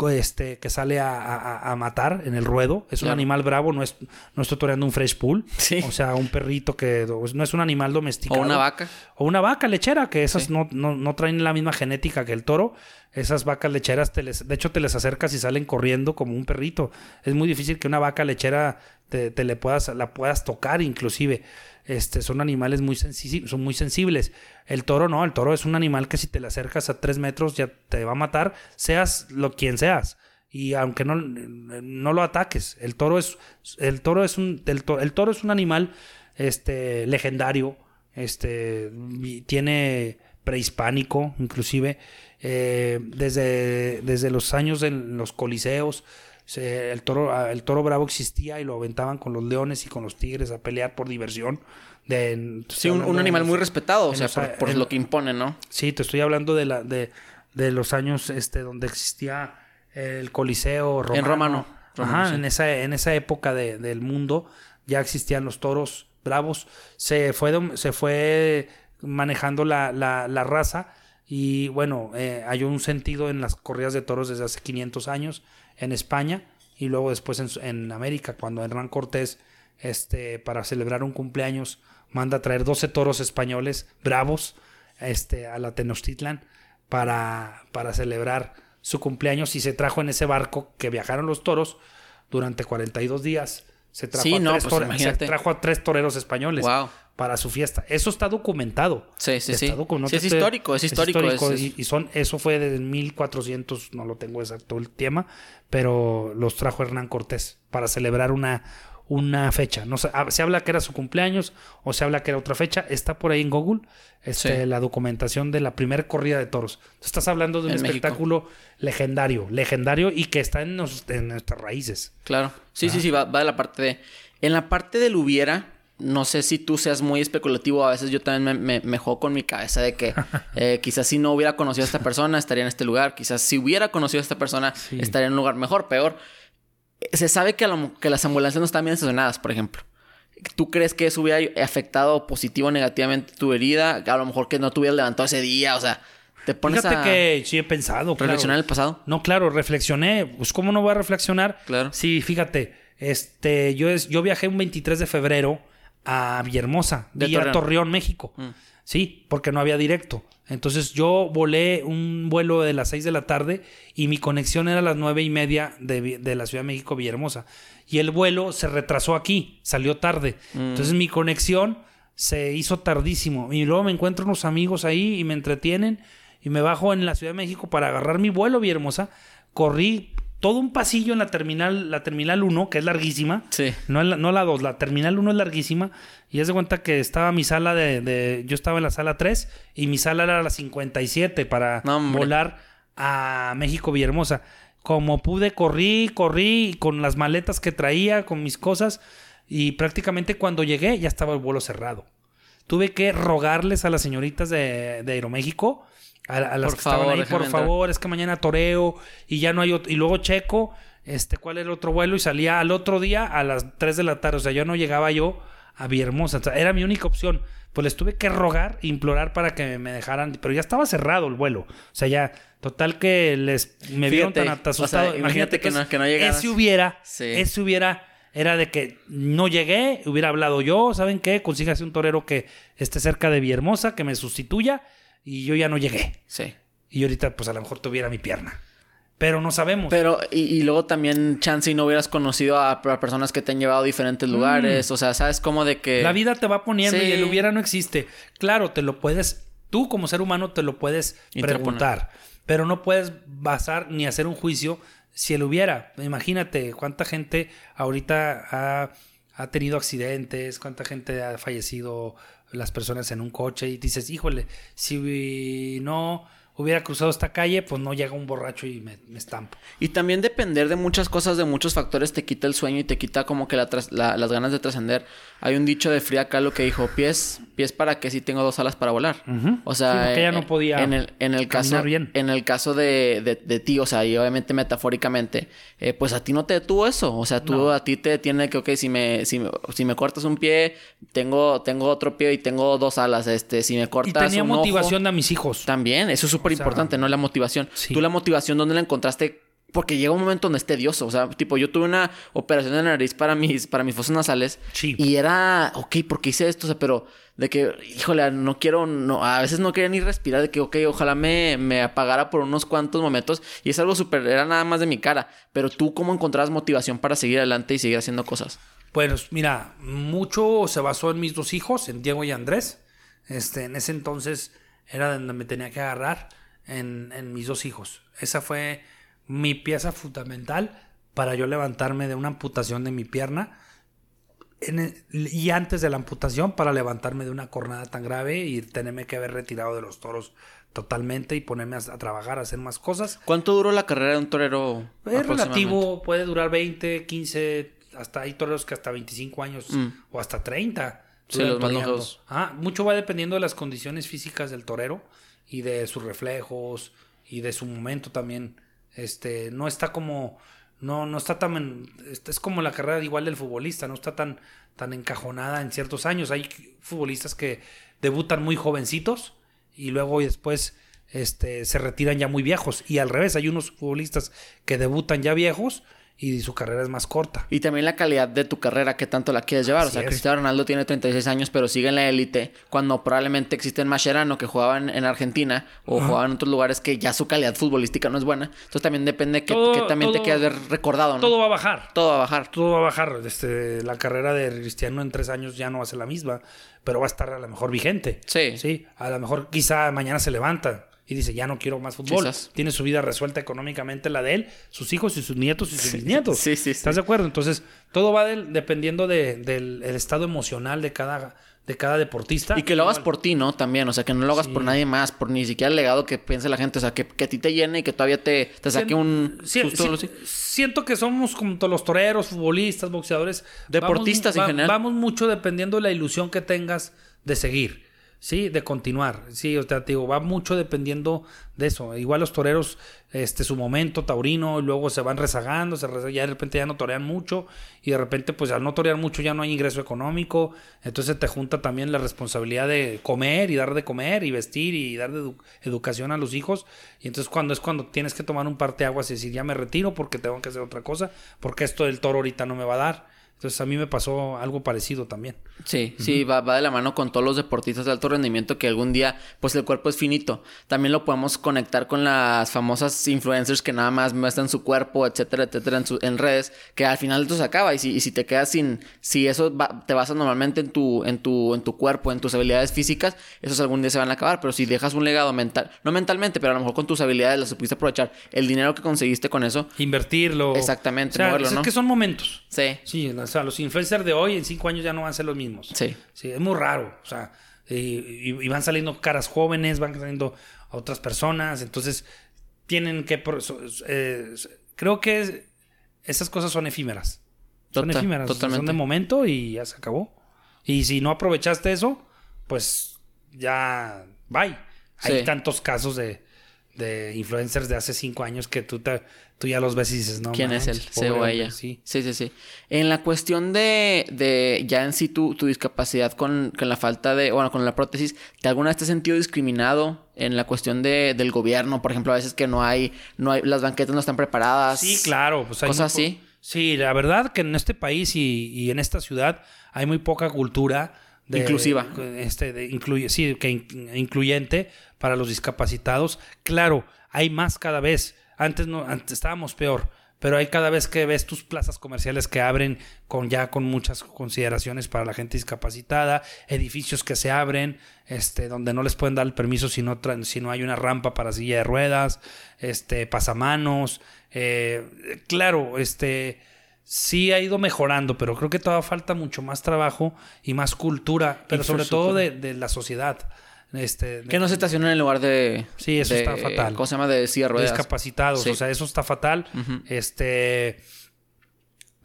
este, que sale a, a- a matar en el ruedo, es un animal bravo, no es no estoy toreando un fresh pool, Sí. o sea, un perrito que no es un animal O domesticado. una vaca. O una vaca lechera, que esas Sí. no, no, no traen la misma genética que el toro. Esas vacas lecheras, te les, de hecho, te les acercas y salen corriendo como un perrito. Es muy difícil que una vaca lechera te, te le puedas, la puedas tocar, inclusive. Este, son animales muy, son muy sensibles. El toro no, el toro es un animal que si te le acercas a tres metros ya te va a matar, seas lo quien seas. Y aunque no, no lo ataques, el toro es, el toro es un, el el toro es un animal este, legendario, este, tiene prehispánico, inclusive, eh, desde, desde los años de los coliseos, se- el, toro, ah, el toro bravo existía y lo aventaban con los leones y con los tigres a pelear por diversión. De, Sí, un, animal los- muy respetado, o sea, los- por, por en- lo que impone, ¿no? Sí, te estoy hablando de, la, de, de los años este, donde existía el Coliseo romano. En romano. Romano, Ajá, sí. en, esa, en esa época de- del mundo ya existían los toros bravos. Se fue, se fue manejando la, la, la raza y bueno, eh, hay un sentido en las corridas de toros desde hace 500 años en España y luego después en, en América, cuando Hernán Cortés, este, para celebrar un cumpleaños, manda a traer 12 toros españoles bravos este, a la Tenochtitlan para, para celebrar su cumpleaños y se trajo en ese barco que viajaron los toros durante 42 días. Se trajo, Sí, a, no, tres pues se trajo a tres toreros españoles Wow. Para su fiesta. Eso está documentado. Sí, sí, sí. Docu- no Sí, es estoy- histórico, es histórico, es- es- Y, y son, eso fue desde 1400, no lo tengo exacto el tema, pero los trajo Hernán Cortés para celebrar una, una fecha. No se, ah, se habla que era su cumpleaños o se habla que era otra fecha. Está por ahí en Google este, Sí. la documentación de la primera corrida de toros. Estás hablando de un En México. espectáculo legendario, legendario y que está en, nos- en nuestras raíces. Claro. Sí, sí, sí, va, va de la parte de. En la parte del hubiera, no sé si tú seas muy especulativo. A veces yo también me, me, me juego con mi cabeza de que eh, quizás si no hubiera conocido a esta persona, estaría en este lugar. Quizás si hubiera conocido a esta persona, Sí. estaría en un lugar mejor, peor. Se sabe que, a lo- que las ambulancias no están bien estacionadas, por ejemplo. ¿Tú crees que eso hubiera afectado positivo o negativamente tu herida? A lo mejor que no te hubieras levantado ese día, o sea, te pones Fíjate a que sí he pensado. reflexionar en el pasado. No, claro, reflexioné. Pues, ¿cómo no voy a reflexionar? Claro. Sí, fíjate. Este, yo, es, yo viajé un 23 de febrero a Villahermosa, De vía Torreón. Torreón. México. Mm. Sí, porque no había directo. Entonces yo volé un vuelo de las 6 de la tarde y mi conexión era a las nueve y media de, de la Ciudad de México, Villahermosa. Y el vuelo se retrasó aquí, salió tarde. Entonces mi conexión se hizo tardísimo. Y luego me encuentro unos amigos ahí y me entretienen y me bajo en la Ciudad de México para agarrar mi vuelo, Villahermosa. Corrí todo un pasillo en la terminal, la terminal 1, que es larguísima. Sí. No, la- no la 2, la terminal 1 es larguísima. Y haz de cuenta que estaba mi sala de, de- Yo estaba en la sala 3 y mi sala era la 57 para No, volar a México Villahermosa. Como pude, corrí, corrí con las maletas que traía, con mis cosas. Y prácticamente cuando llegué ya estaba el vuelo cerrado. Tuve que rogarles a las señoritas de, de Aeroméxico, a, a las Por que favor, estaban ahí, por entrar". favor, es que mañana toreo y ya no hay otro. Y luego checo este, cuál era el otro vuelo y salía al otro día a las 3 de la tarde. O sea, yo no llegaba yo a Villahermosa. O sea, era mi única opción. Pues les tuve que rogar, implorar para que me dejaran. Pero ya estaba cerrado el vuelo. O sea, ya, total que les me vieron tan asustado. o sea, imagínate que no- que no llegaras. Ese hubiera, Sí. ese hubiera, era de que no llegué, hubiera hablado yo, ¿saben qué? Consígase un torero que esté cerca de Villahermosa, que me sustituya, y yo ya no llegué. Sí. Y ahorita, pues a lo mejor tuviera mi pierna. Pero no sabemos. Pero, y, y luego también, chance y no hubieras conocido a, a personas que te han llevado a diferentes lugares. O sea, ¿sabes cómo de que. Mm. La vida te va poniendo Sí. y el hubiera no existe. Claro, te lo puedes, tú como ser humano te lo puedes preguntar, pero no puedes basar ni hacer un juicio si el hubiera. Imagínate cuánta gente ahorita ha, ha tenido accidentes, cuánta gente ha fallecido las personas en un coche y dices, híjole, si no hubiera cruzado esta calle, pues no llega un borracho y me, estampo. Y también depender de muchas cosas, de muchos factores, te quita el sueño y te quita como que la la- las ganas de trascender. Hay un dicho de Frida Kahlo que dijo, pies, pies para que si tengo dos alas para volar. Ujú. O sea, Sí, porque ella no podía en el, en el caso, bien. en el caso de, de, de ti, o sea, y obviamente metafóricamente, eh, pues a ti no te detuvo eso. O sea, tú No. a ti te tiene que, ok, si me, si si me cortas un pie, tengo, tengo otro pie y tengo dos alas. Este, si me Y cortas tenía un motivación ojo, de a mis hijos. también, eso es súper importante, ¿no? La motivación. Sí. Tú la motivación, ¿dónde la encontraste? Porque llega un momento donde es tedioso. O sea, tipo, yo tuve una operación de nariz para mis, para mis fosas nasales. Sí. Y era, ok, ¿por qué hice esto? O sea, pero de que, híjole, no quiero, no, a veces no quería ni respirar. De que, ok, ojalá me, me apagara por unos cuantos momentos. Y es algo súper, era nada más de mi cara. Pero tú, ¿cómo encontrabas motivación para seguir adelante y seguir haciendo cosas? Pues mira, mucho se basó en mis dos hijos, en Diego y Andrés. Este, en ese entonces era donde me tenía que agarrar en, en mis dos hijos. Esa fue mi pieza fundamental para yo levantarme de una amputación de mi pierna. En el- y antes de la amputación para levantarme de una cornada tan grave y tenerme que haber retirado de los toros totalmente y ponerme a, a trabajar, a hacer más cosas. ¿Cuánto duró la carrera de un torero? Es relativo, puede durar 20, 15, hasta hay toreros que hasta 25 años Mm. o hasta 30. Sí, los. Ah, mucho va dependiendo de las condiciones físicas del torero y de sus reflejos y de su momento también. Este, no está como no no está tan es es como la carrera igual del futbolista, no está tan tan encajonada en ciertos años. Hay futbolistas que debutan muy jovencitos y luego y después este, se retiran ya muy viejos. Y al revés, hay unos futbolistas que debutan ya viejos y su carrera es más corta. Y también la calidad de tu carrera, qué tanto la quieres llevar. Así o sea, es. Cristiano Ronaldo tiene 36 años, pero sigue en la élite. Cuando probablemente existe en Mascherano, que jugaba en, en Argentina o Ajá. jugaba en otros lugares que ya su calidad futbolística no es buena. Entonces también depende que, Todo- que también te quieras ver recordado, ¿no? Todo va a bajar. Todo va a bajar. Todo va a bajar. Este, la carrera de Cristiano en tres años ya no va a ser la misma, pero va a estar a lo mejor vigente. Sí. Sí, a lo mejor quizá mañana se levanta y dice, ya no quiero más fútbol. Quizás. Tiene su vida resuelta económicamente, la de él, sus hijos y sus nietos y sus bisnietos. Sí, sí, sí. ¿Estás de acuerdo? Entonces, todo va del- dependiendo de- del el estado emocional de cada, de cada deportista. Y que lo hagas por ti, ¿no? También, o sea, que no lo hagas por nadie más, por ni siquiera el legado que piense la gente, o sea, que, que a ti te llene y que todavía te, te saque un susto. Siento que somos como todos los toreros, futbolistas, boxeadores. Deportistas Vamos- en general. Vamos mucho dependiendo de la ilusión que tengas de seguir, ¿sí? De continuar. Sí, o sea, te digo, va mucho dependiendo de eso. Igual los toreros, este, su momento taurino, y luego se van rezagando, se reza- ya de repente ya no torean mucho, y de repente, pues al no torear mucho ya no hay ingreso económico. Entonces te junta también la responsabilidad de comer y dar de comer y vestir y dar edu- educación a los hijos. Y entonces cuando es cuando tienes que tomar un parteaguas y decir, ya me retiro porque tengo que hacer otra cosa, porque esto del toro ahorita no me va a dar. Entonces a mí me pasó algo parecido también. Sí, sí, va, va de la mano con todos los deportistas de alto rendimiento que algún día, pues el cuerpo es finito. También lo podemos conectar con las famosas influencers que nada más muestran su cuerpo, etcétera, etcétera, en, su- en redes, que al final esto se acaba. Y si, y si te quedas sin, si eso va- te basas normalmente en tu, en tu, en tu cuerpo, en tus habilidades físicas, esos algún día se van a acabar. Pero si dejas un legado mental, no mentalmente, pero a lo mejor con tus habilidades las supiste aprovechar, el dinero que conseguiste con eso, Invertirlo. Exactamente, O sea, moverlo, es ¿no? que son momentos. sí, Sí, o sea, los influencers de hoy en cinco años ya no van a ser los mismos. sí. Sí, es muy raro. O sea, y, y- y van saliendo caras jóvenes, van saliendo a otras personas. Entonces, tienen que. eh, creo que es- esas cosas son efímeras. Son Total- efímeras. o Son de momento y ya se acabó. Y si no aprovechaste eso, pues ya. Bye. Hay Sí. tantos casos de, de influencers de hace cinco años que tú, te- tú ya los ves y dices, no. quién es él, se o ella. Sí. sí, sí, sí. En la cuestión de, de ya en sí tu, tu discapacidad con, con la falta de, bueno, con la prótesis, ¿te alguna vez te has sentido discriminado en la cuestión de, del gobierno? Por ejemplo, a veces que no hay, no hay, las banquetas no están preparadas. Sí, claro. Pues hay Cosas así. Sí, la verdad que en este país y, y en esta ciudad hay muy poca cultura de- Inclusiva. Este, de incluye, sí, que in- incluyente para los discapacitados. Claro, hay más cada vez. Antes no, antes estábamos peor. Pero hay cada vez que ves tus plazas comerciales que abren con ya con muchas consideraciones para la gente discapacitada, edificios que se abren, este, donde no les pueden dar el permiso si no, si no hay una rampa para silla de ruedas, este, pasamanos. eh, claro, este, sí ha ido mejorando, pero creo que todavía falta mucho más trabajo y más cultura, pero sobre todo de, de la sociedad. Este, Que no se estacionen en lugar de. Sí, eso de- está fatal. ¿Cómo se llama? De silla de ruedas. discapacitados. Sí. O sea, eso está fatal. Este.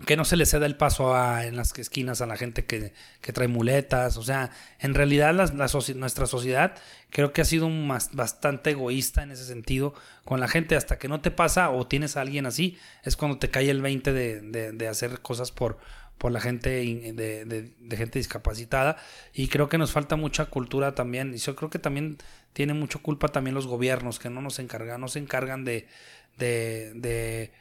Que no se le ceda el paso a- en las esquinas a la gente que, que trae muletas. O sea, en realidad las- la soci- nuestra sociedad creo que ha sido un más, bastante egoísta en ese sentido con la gente. Hasta que no te pasa o tienes a alguien así, es cuando te cae el 20 de, de- de hacer cosas por, por la gente de, de- de gente discapacitada. Y creo que nos falta mucha cultura también. Y yo creo que también tiene mucho culpa también los gobiernos que no nos encargan, no se encargan de, de, de,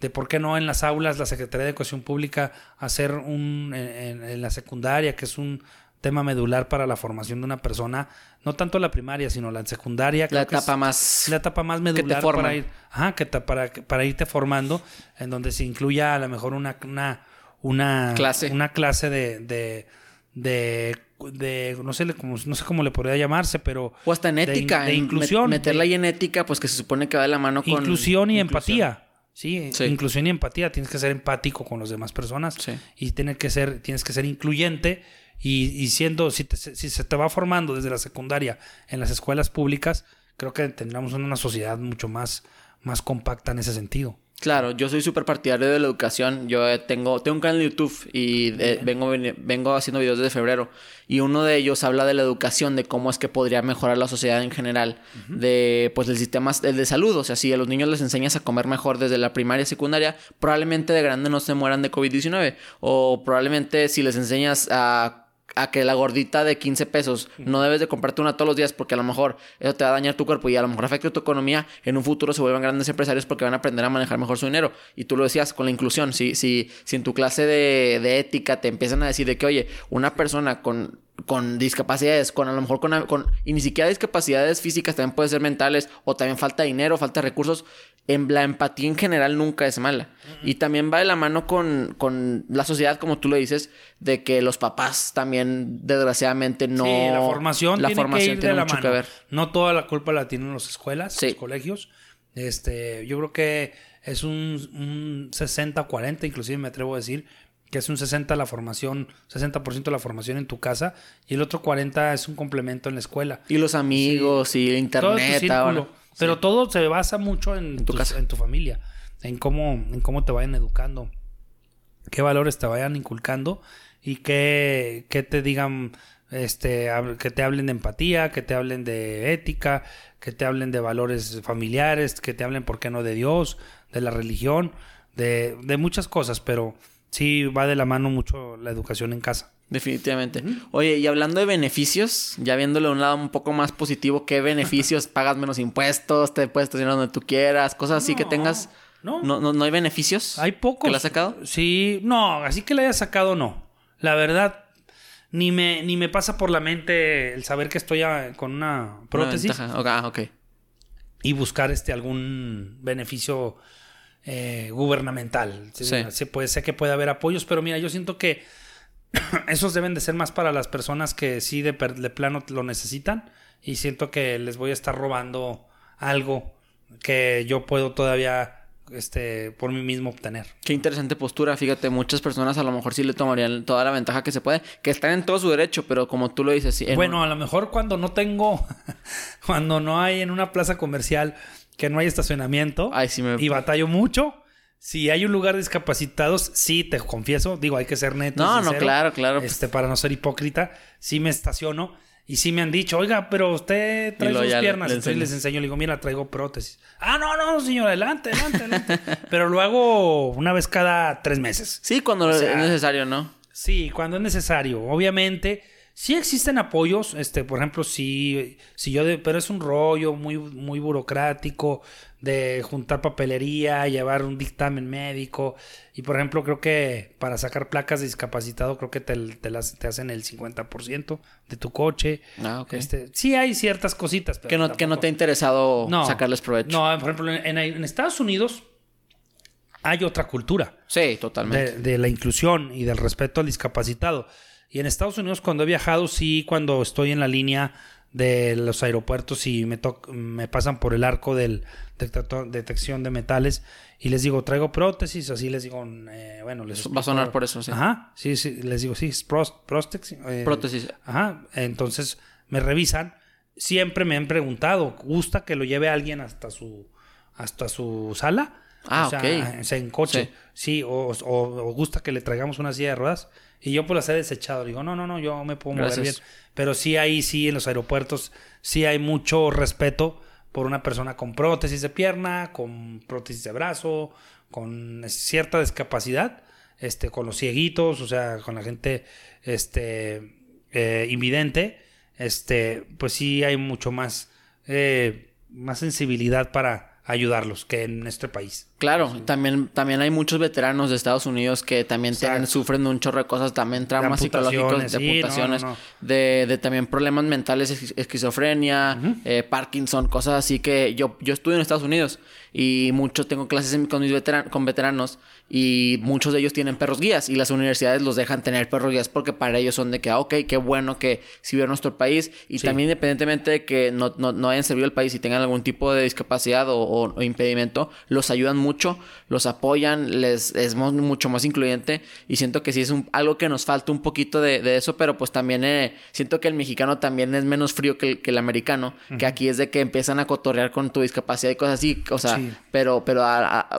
de por qué no en las aulas la Secretaría de Educación Pública hacer un en, la secundaria, que es un tema medular para la formación de una persona, no tanto la primaria, sino la secundaria. La creo que es- etapa más. la etapa más medular para ir, ajá, que te- para, para irte formando, en donde se incluya a lo mejor una, una, una Clase. una clase de, de, de, de- no sé no sé cómo le podría llamarse, pero O hasta en ética. de inclusión, met- meterla ahí en ética, pues que se supone que va de la mano con. inclusión y inclusión. empatía. Sí, Sí. inclusión y empatía. Tienes que ser empático con las demás personas Sí. y tiene que ser, tienes que ser incluyente y, y siendo, si, te- si se te va formando desde la secundaria en las escuelas públicas, creo que tendríamos una sociedad mucho más, más compacta en ese sentido. Claro, yo soy súper partidario de la educación. Yo eh, tengo, tengo un canal de YouTube y eh, vengo, vengo haciendo videos desde febrero. Y uno de ellos habla de la educación, de cómo es que podría mejorar la sociedad en general. De, pues, el sistema el de salud. O sea, si a los niños les enseñas a comer mejor desde la primaria y secundaria, probablemente de grande no se mueran de COVID-19. O probablemente si les enseñas a a que la gordita de 15 pesos no debes de comprarte una todos los días porque a lo mejor eso te va a dañar tu cuerpo y a lo mejor afecta tu economía, en un futuro se vuelven grandes empresarios porque van a aprender a manejar mejor su dinero. Y tú lo decías con la inclusión, si, si, si en tu clase de, de ética te empiezan a decir de que, oye, una persona con, con discapacidades, con a lo mejor con, con, y ni siquiera discapacidades físicas, también pueden ser mentales, o también falta dinero, falta recursos, en la empatía en general nunca es mala. Y también va de la mano con, con, la sociedad, como tú lo dices, de que los papás también, desgraciadamente, no. Sí, la formación, la tiene, formación tiene mucho que ver. No toda la culpa la tienen las escuelas, los colegios. Este, yo creo que es un, un 60-40, inclusive me atrevo a decir, que es un 60 la formación, 60% la formación en tu casa y el otro 40 es un complemento en la escuela. Y los amigos y el internet. Pero todo se basa mucho en, tu, casa. en tu familia, en cómo, en cómo te vayan educando, qué valores te vayan inculcando y qué, qué te digan, este, que te hablen de empatía, que te hablen de ética, que te hablen de valores familiares, que te hablen, ¿por qué no?, de Dios, de la religión, de, de muchas cosas, pero sí va de la mano mucho la educación en casa. Definitivamente. Oye, y hablando de beneficios, ya viéndole un lado un poco más positivo, ¿qué beneficios? ¿Pagas menos impuestos? ¿Te puedes estacionar donde tú quieras? Cosas así que tengas. No. no. ¿No, hay beneficios? Hay pocos. ¿Que la has sacado? Sí, no, así que la haya sacado, no. La verdad, ni me, ni me pasa por la mente el saber que estoy con una prótesis. ah, ok. Y buscar este algún beneficio eh, gubernamental. Sí. puede, sé que puede haber apoyos, pero mira, yo siento que esos deben de ser más para las personas que sí de, de plano lo necesitan y siento que les voy a estar robando algo que yo puedo todavía este por mí mismo obtener. Qué interesante postura, fíjate, muchas personas a lo mejor sí le tomarían toda la ventaja que se puede, que están en todo su derecho, pero como tú lo dices, sí, bueno, a lo mejor cuando no tengo cuando no hay en una plaza comercial que no hay estacionamiento y batallo mucho. Si hay un lugar de discapacitados, sí, te confieso, digo, hay que ser neto. No, no, claro, claro. Este, para no ser hipócrita, sí me estaciono y sí me han dicho, oiga, pero usted trae sus piernas. Entonces les enseño, le digo, mira, traigo prótesis. Ah, no, no, señor, adelante, adelante, adelante. pero lo hago una vez cada tres meses. Sí, cuando es necesario, ¿no? Sí, cuando es necesario. Obviamente Sí existen apoyos, este, por ejemplo, si, si yo, de, pero es un rollo muy, muy burocrático de juntar papelería, llevar un dictamen médico y, por ejemplo, creo que para sacar placas de discapacitado creo que te, te, las, te hacen el 50% de tu coche. Ah. Este, sí hay ciertas cositas. Pero que, no, que no te ha interesado sacarles provecho. No, por ejemplo, en, en Estados Unidos hay otra cultura. Sí, totalmente. De, de, la inclusión y del respeto al discapacitado. Y en Estados Unidos cuando he viajado, sí, cuando estoy en la línea de los aeropuertos y me, me pasan por el arco del detección de metales y les digo, traigo prótesis, así les digo, eh, bueno, les... Va a sonar por eso, sí. Ajá, sí, sí, les digo, sí, es prótesis. Eh, prótesis. Ajá, entonces me revisan. Siempre me han preguntado, ¿gusta que lo lleve alguien hasta su, hasta su sala? Ah, ok. O sea, en coche. Sí, o, o, gusta que le traigamos una silla de ruedas. Y yo pues las he desechado. Digo, no, no, no, yo me puedo mover bien. Pero sí ahí, sí, en los aeropuertos, sí hay mucho respeto por una persona con prótesis de pierna, con prótesis de brazo, con cierta discapacidad, este, con los cieguitos, o sea, con la gente, este, eh, invidente, este, pues sí hay mucho más, eh, más sensibilidad para ayudarlos que en este país. Claro, también, también hay muchos veteranos de Estados Unidos que también tienen, sufren un chorro de cosas, también traumas psicológicos, amputaciones, de, de, también problemas mentales, esquizofrenia, eh, Parkinson, cosas así que yo, yo estuve en Estados Unidos y mucho tengo clases con mis con veteranos y muchos de ellos tienen perros guías y las universidades los dejan tener perros guías porque para ellos son de que, ah, ok, qué bueno que si vieron nuestro país y también independientemente de que no, no, no, hayan servido el país y tengan algún tipo de discapacidad o, o impedimento, los ayudan mucho, los apoyan, les es mucho más incluyente. Y siento que sí es un, algo que nos falta un poquito de, eso, pero pues también eh, siento que el mexicano también es menos frío que el, americano, que aquí es de que empiezan a cotorrear con tu discapacidad y cosas así, o sea, pero, pero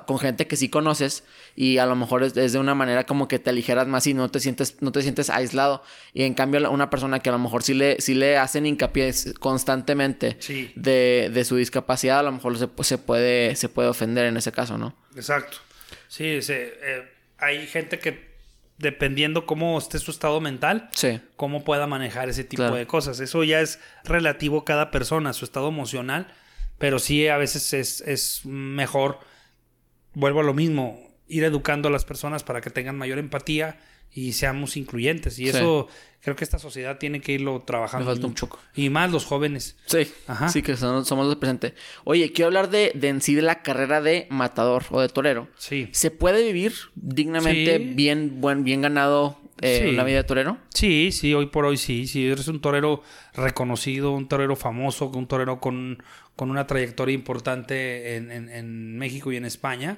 con gente que sí conoces y a lo mejor es, de una manera como que te aligeras más y no te sientes, no te sientes aislado. Y en cambio una persona que a lo mejor sí le, sí le hacen hincapié constantemente de, de, su discapacidad, a lo mejor se, se, puede, se puede ofender en ese caso, ¿no? Exacto. Sí, sí eh, hay gente que dependiendo cómo esté su estado mental, cómo pueda manejar ese tipo de cosas. Eso ya es relativo a cada persona, su estado emocional, pero sí a veces es, es mejor, vuelvo a lo mismo, ir educando a las personas para que tengan mayor empatía y seamos incluyentes. Y eso creo que esta sociedad tiene que irlo trabajando. Me falta un choco. Y más los jóvenes. Sí, Ajá. sí que son- somos los presentes. Oye, quiero hablar de, de en sí de la carrera de matador o de torero. Sí. ¿Se puede vivir dignamente, Sí. bien, buen, bien ganado eh, Sí. una vida de torero? Sí, sí, hoy por hoy sí. Si eres un torero reconocido, un torero famoso, un torero con, con una trayectoria importante en, en- en México y en España,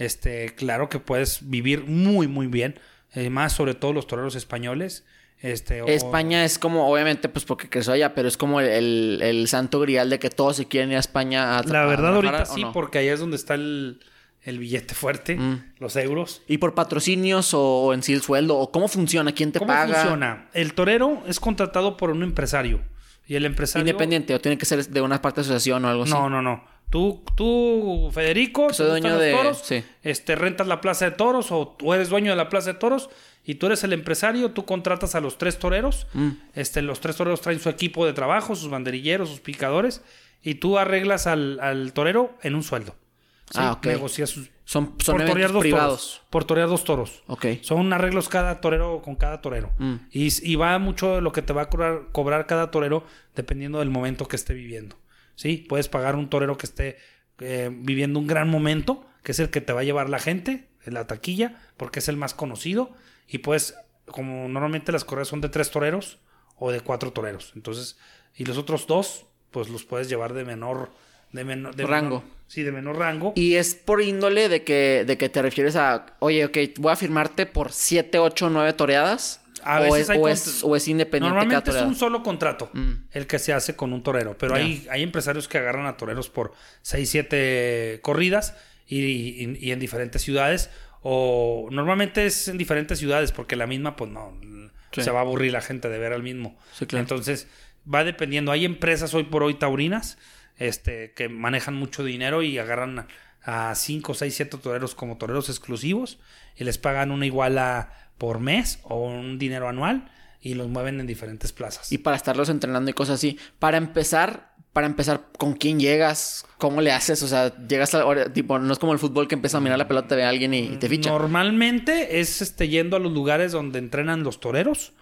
este, claro que puedes vivir muy, muy bien. Eh, más sobre todo los toreros españoles. Este, o- España es como, obviamente, pues porque creció allá, pero es como el, el- el santo grial de que todos se quieren ir a España a La a verdad, trabajar, ahorita ¿o sí, no? porque allá es donde está el, el billete fuerte, Mm. los euros. ¿Y por patrocinios o en sí el sueldo? ¿O cómo funciona? ¿Quién te ¿Cómo paga? funciona? El torero es contratado por un empresario. Y el empresario. Independiente, o tiene que ser de una parte de asociación o algo así. No, no, no. Tú, tú Federico, soy dueño de- toros, sí. este, rentas la plaza de toros o tú eres dueño de la plaza de toros y tú eres el empresario, tú contratas a los tres toreros. Mm. Este, los tres toreros traen su equipo de trabajo, sus banderilleros, sus picadores y tú arreglas al, al torero en un sueldo. ¿sí? Ah, ok. Negocias sus- Son, son por torear dos privados. toros. Por torear dos toros. Ok. Son arreglos cada torero con cada torero. Mm. Y, y va mucho de lo que te va a cobrar, cobrar cada torero dependiendo del momento que esté viviendo. ¿Sí? Puedes pagar un torero que esté eh, viviendo un gran momento, que es el que te va a llevar la gente en la taquilla, porque es el más conocido. Y pues, como normalmente las correas son de tres toreros o de cuatro toreros. Entonces, y los otros dos, pues los puedes llevar de menor. De menor de Rango. menor- sí, de menor rango. Y es por índole de que, de que te refieres a, oye, ok, voy a firmarte por 7, 8, 9 toreas. A o, veces es, hay o, es, o es independiente cada Normalmente es un solo contrato Mm. el que se hace con un torero, pero hay, hay empresarios que agarran a toreros por 6, 7 corridas y, y- y en diferentes ciudades. O normalmente es en diferentes ciudades porque la misma, pues no, Sí. se va a aburrir la gente de ver al mismo. Sí, claro. Entonces va dependiendo. Hay empresas hoy por hoy taurinas este, que manejan mucho dinero y agarran a 5, 6, 7 toreros como toreros exclusivos y les pagan una iguala por mes o un dinero anual y los mueven en diferentes plazas. Y para estarlos entrenando y cosas así. Para empezar, para empezar, ¿con quién llegas? ¿Cómo le haces? O sea, llegas a tipo, no es como el fútbol que empieza a mirar la pelota, ve a alguien y, y te ficha. Normalmente es este, yendo a los lugares donde entrenan los toreros.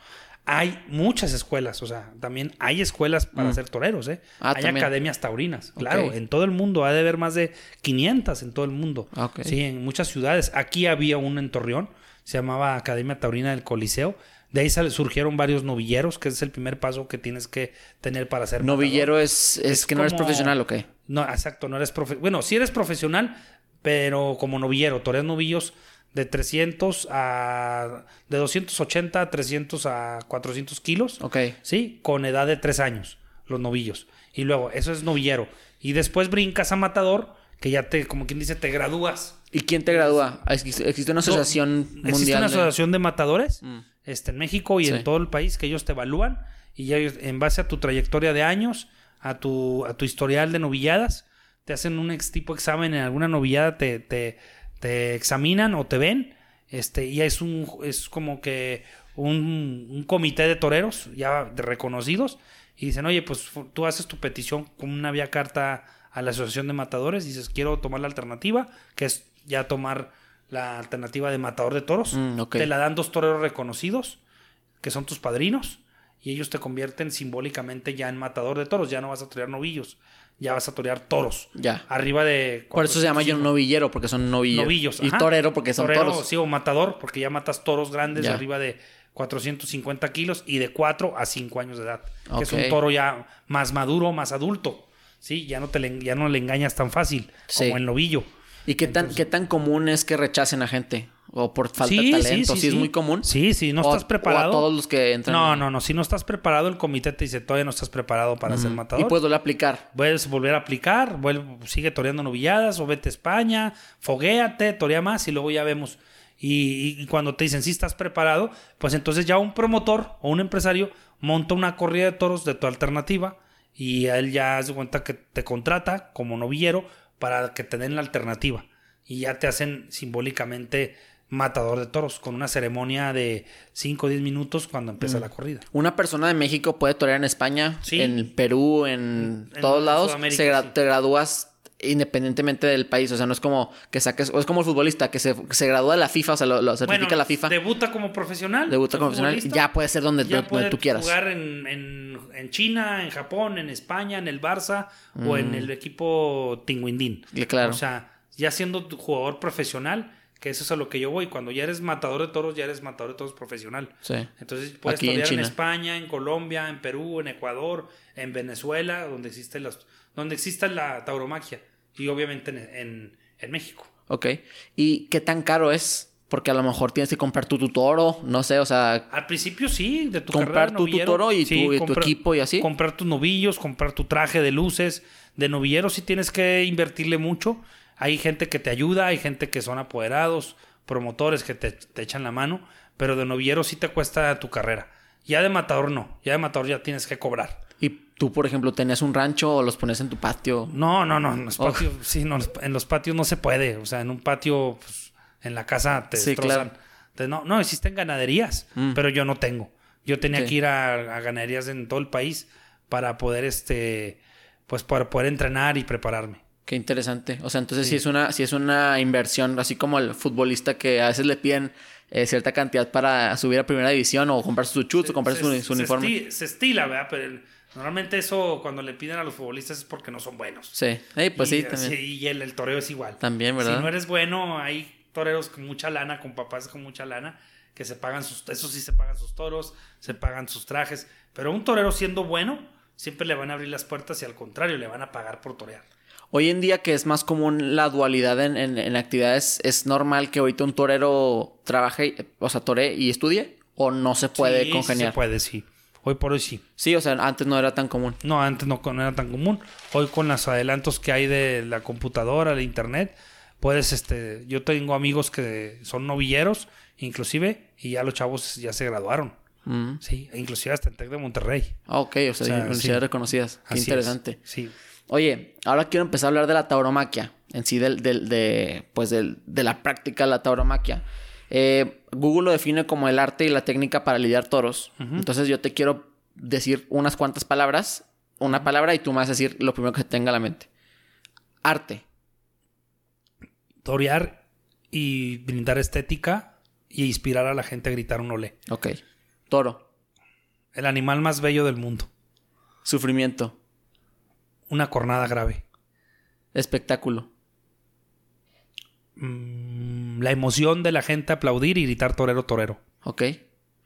Hay muchas escuelas, o sea, también hay escuelas para ser toreros, ¿eh? Ah, hay también. academias taurinas, claro, en todo el mundo, ha de haber más de 500 en todo el mundo. Ah. Sí, en muchas ciudades. Aquí había uno en Torreón, se llamaba Academia Taurina del Coliseo. De ahí surgieron varios novilleros, que es el primer paso que tienes que tener para ser. Novillero es, es, Es que no eres profesional, ¿ok? No, exacto, no eres profesional. Bueno, sí eres profesional, pero como novillero, toreas novillos de 300 a... de 280 a 300 a 400 kilos. Ok. Sí, con edad de 3 años, los novillos. Y luego, eso es novillero. Y después brincas a matador, que ya te, como quien dice, te gradúas. ¿Y quién te gradúa? ¿Existe, existe una asociación mundial? Existe una de- asociación de matadores Mm. este, en México y Sí. en todo el país que ellos te evalúan y ya en base a tu trayectoria de años, a tu, a tu historial de novilladas, te hacen un ex tipo examen en alguna novillada, te, te, te examinan o te ven, este, y es un es como que un, un comité de toreros ya de reconocidos y dicen, oye, pues tú haces tu petición con una vía carta a la Asociación de Matadores, dices, quiero tomar la alternativa, que es ya tomar la alternativa de matador de toros. Mm. Te la dan dos toreros reconocidos, que son tus padrinos, y ellos te convierten simbólicamente ya en matador de toros. Ya no vas a torear novillos, ya vas a torear toros. Ya. Arriba de. Por eso se llama yo 400, novillero, porque son novillos. novillos. Y ajá. torero, porque son Torero, toros. Sí, o matador, porque ya matas toros grandes Ya. arriba de 450 kilos y de 4 a 5 años de edad. Que es un toro ya más maduro, más adulto. Sí, ya no, te le, ya no le engañas tan fácil Sí. como el novillo. ¿Y qué tan, qué tan común es que rechacen a gente? ¿O por falta de talento? ¿Sí, es muy común? Sí, sí, no O- estás preparado. O a todos los que entran. No, no, no. Si no estás preparado, el comité te dice todavía no estás preparado para ser Y matador. puedes volver a aplicar. Puedes volver a aplicar, vuelve, sigue toreando novilladas o vete a España, foguéate, torea más y luego ya vemos. Y, y- y cuando te dicen si estás preparado, pues entonces ya un promotor o un empresario monta una corrida de toros de tu alternativa y a él ya hace cuenta que te contrata como novillero para que te den la alternativa. Y ya te hacen simbólicamente matador de toros con una ceremonia de 5 o 10 minutos cuando empieza la corrida. Una persona de México puede torear en España, Sí. en Perú, en, En todos lados. Sudamérica, Se gra- sí. Te gradúas independientemente del país. O sea, no es como que saques, o es como el futbolista que se, se gradúa de la FIFA, o sea, lo, lo certifica Bueno, la FIFA. Debuta como profesional. Debuta como profesional, ya puede ser donde, ya donde puede tú quieras. jugar en, en- en China, en Japón, en España, en el Barça o en el equipo Tinguindín. Y claro. O sea, ya siendo tu jugador profesional, que eso es a lo que yo voy. Cuando ya eres matador de toros, ya eres matador de toros profesional. Sí. Entonces puedes Aquí en. España, en Colombia, en Perú, en Ecuador, en Venezuela, donde existe, los, donde exista la tauromaquia. Y obviamente en, en- en México. Ok. ¿Y qué tan caro es? Porque a lo mejor tienes que comprar tu, tu toro, no sé, o sea, Al principio sí, de tu Comprar tu- tu toro y sí, tu- y tu equipo y así. Comprar tus novillos, comprar tu traje de luces. De novillero sí tienes que invertirle mucho. Hay gente que te ayuda, hay gente que son apoderados, promotores que te, te echan la mano, pero de novillero sí te cuesta tu carrera. Ya de matador no, ya de matador ya tienes que cobrar. Tú, por ejemplo, tenías un rancho o los pones en tu patio. No, no, no, en los Oh. patios, sí, no, en los patios no se puede. O sea, en un patio, pues, en la casa te Sí, destrozan. claro. Entonces, no, no, existen ganaderías, Mm. pero yo no tengo. Yo tenía Sí. que ir a, a ganaderías en todo el país para poder, este, pues, para poder entrenar y prepararme. Qué interesante. O sea, entonces sí, es una, sí es una inversión, así como el futbolista que a veces le piden eh, cierta cantidad para subir a primera división o comprarse su chutes o comprarse su, su uniforme. Se estila, ¿verdad? Pero normalmente eso, cuando le piden a los futbolistas es porque no son buenos. Sí. Pues y, sí, también. Y el, el toreo es igual. También, ¿verdad? Si no eres bueno, hay toreros con mucha lana, con papás con mucha lana, que se pagan sus, eso sí se pagan sus toros, se pagan sus trajes, pero un torero siendo bueno, siempre le van a abrir las puertas y al contrario, le van a pagar por torear. Hoy en día que es más común la dualidad en, en- en actividades, ¿es normal que ahorita un torero trabaje, o sea, toree y estudie? ¿O no se puede Sí, sí congeniar? se puede, sí. Hoy por hoy sí. Sí, o sea, antes no era tan común. No, antes no, no era tan común. Hoy con los adelantos que hay de la computadora, de internet, puedes, este, yo tengo amigos que son novilleros, inclusive, y ya los chavos ya se graduaron. Mm. Sí, inclusive hasta en Tec de Monterrey. Ah, ok, o sea, O sea, universidades sí. reconocidas. Qué Así es. interesante. Sí. Oye, ahora quiero empezar a hablar de la tauromaquia, en sí, del, del- de, pues del- de la práctica de la tauromaquia. Eh, Google lo define como el arte y la técnica para lidiar toros. Entonces yo te quiero decir unas cuantas palabras, una palabra y tú me vas a decir lo primero que se tenga a la mente. Arte. torear y brindar estética y inspirar a la gente a gritar un olé. Ok. Toro. El animal más bello del mundo. Sufrimiento. Una cornada grave. Espectáculo. Mm, la emoción de la gente aplaudir y gritar torero, torero. Ok.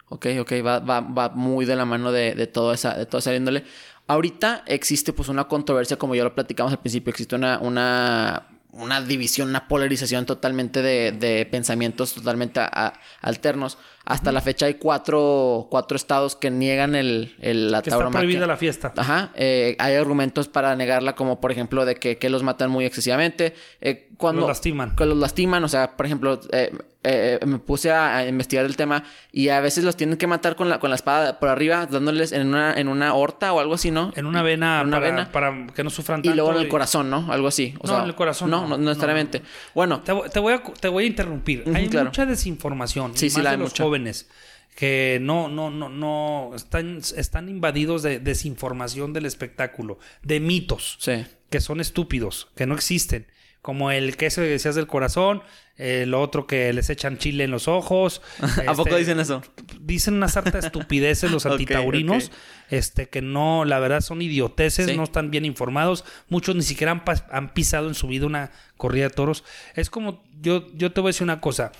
Ok, ok. Va, va, va muy de la mano de, de, toda esa, de toda esa índole. Ahorita existe pues una controversia, como ya lo platicamos al principio, existe una, una, una división, una polarización totalmente de, de pensamientos totalmente a- a- alternos. Hasta la fecha hay cuatro, cuatro estados que niegan el, el, la Que está prohibida la fiesta. Ajá, eh, hay argumentos para negarla, como por ejemplo de que, que los matan muy excesivamente. eh, cuando, Los lastiman. Que los lastiman, o sea, por ejemplo, eh, eh, me puse a, a investigar el tema y a veces los tienen que matar con la, con la espada por arriba, dándoles en una, en una horta o algo así, ¿no? En una vena, En una para, vena. para que no sufran Y tanto. luego en el corazón, ¿no? Algo así. O No, sea, en el corazón No, no. no, No, necesariamente. Bueno, Te, voy- te voy a, te voy a interrumpir. Hay claro. mucha desinformación. Sí, y sí, la de hay los mucha. jóvenes que no, no, no, no están, están invadidos de desinformación del espectáculo, de mitos sí. que son estúpidos, que no existen. Como el que eso que decías del corazón, eh, lo otro que les echan chile en los ojos. ¿A poco este, dicen eso? Dicen una sarta de estupideces los antitaurinos, este que no, la verdad son idioteces, Sí. no están bien informados, muchos ni siquiera han, han pisado en su vida una corrida de toros. Es como, yo, yo te voy a decir una cosa,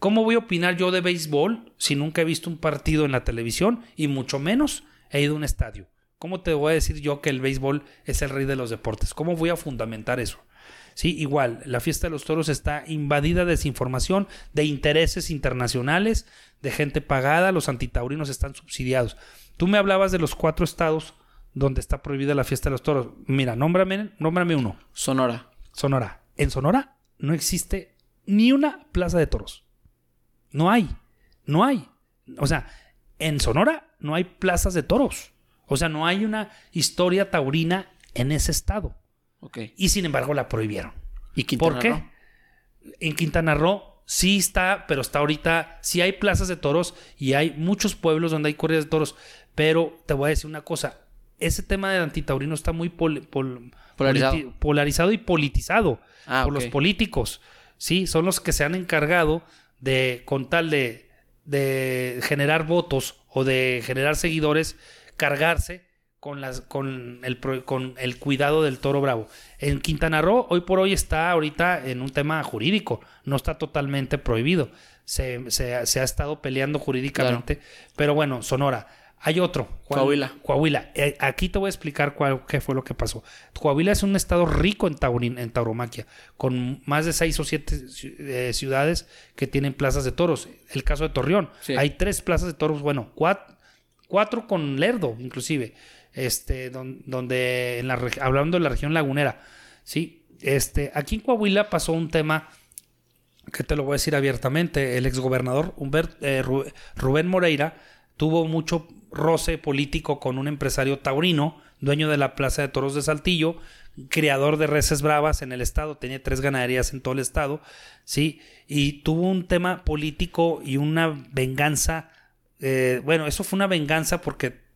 ¿cómo voy a opinar yo de béisbol si nunca he visto un partido en la televisión y mucho menos he ido a un estadio? ¿Cómo te voy a decir yo que el béisbol es el rey de los deportes? ¿Cómo voy a fundamentar eso? Sí, igual, la fiesta de los toros está invadida de desinformación, de intereses internacionales, de gente pagada, los antitaurinos están subsidiados. Tú me hablabas de los cuatro estados donde está prohibida la fiesta de los toros. Mira, nómbrame, nómbrame uno. Sonora. Sonora. En Sonora no existe ni una plaza de toros. No hay. No hay. O sea, en Sonora no hay plazas de toros. O sea, no hay una historia taurina en ese estado. Y sin embargo la prohibieron. ¿Y Quintana ¿Por qué? Roo? En Quintana Roo sí está, pero está ahorita, sí hay plazas de toros y hay muchos pueblos donde hay corridas de toros. Pero te voy a decir una cosa, ese tema del antitaurino está muy polarizado. y politizado ah, por los políticos. Sí, son los que se han encargado de, con tal de, de generar votos o de generar seguidores, cargarse con, las, con, el, con el cuidado del toro bravo. En Quintana Roo, hoy por hoy está ahorita en un tema jurídico, no está totalmente prohibido. Se, se, ha estado peleando jurídicamente, pero bueno, Sonora. Hay otro. Coahuila. Coahuila. Eh, aquí te voy a explicar cuál, qué fue lo que pasó. Coahuila es un estado rico en, taurin, en tauromaquia, con más de seis o siete eh, ciudades que tienen plazas de toros. El caso de Torreón. Hay tres plazas de toros, bueno, cuatro, cuatro con Lerdo, inclusive este, donde, en la, hablando de la región lagunera, ¿sí? Este, aquí en Coahuila pasó un tema que te lo voy a decir abiertamente. El exgobernador eh, Rubén Moreira tuvo mucho roce político con un empresario taurino, dueño de la Plaza de Toros de Saltillo, criador de reses bravas en el estado, tenía tres ganaderías en todo el estado, ¿sí? Y tuvo un tema político y una venganza. Eh, bueno, eso fue una venganza porque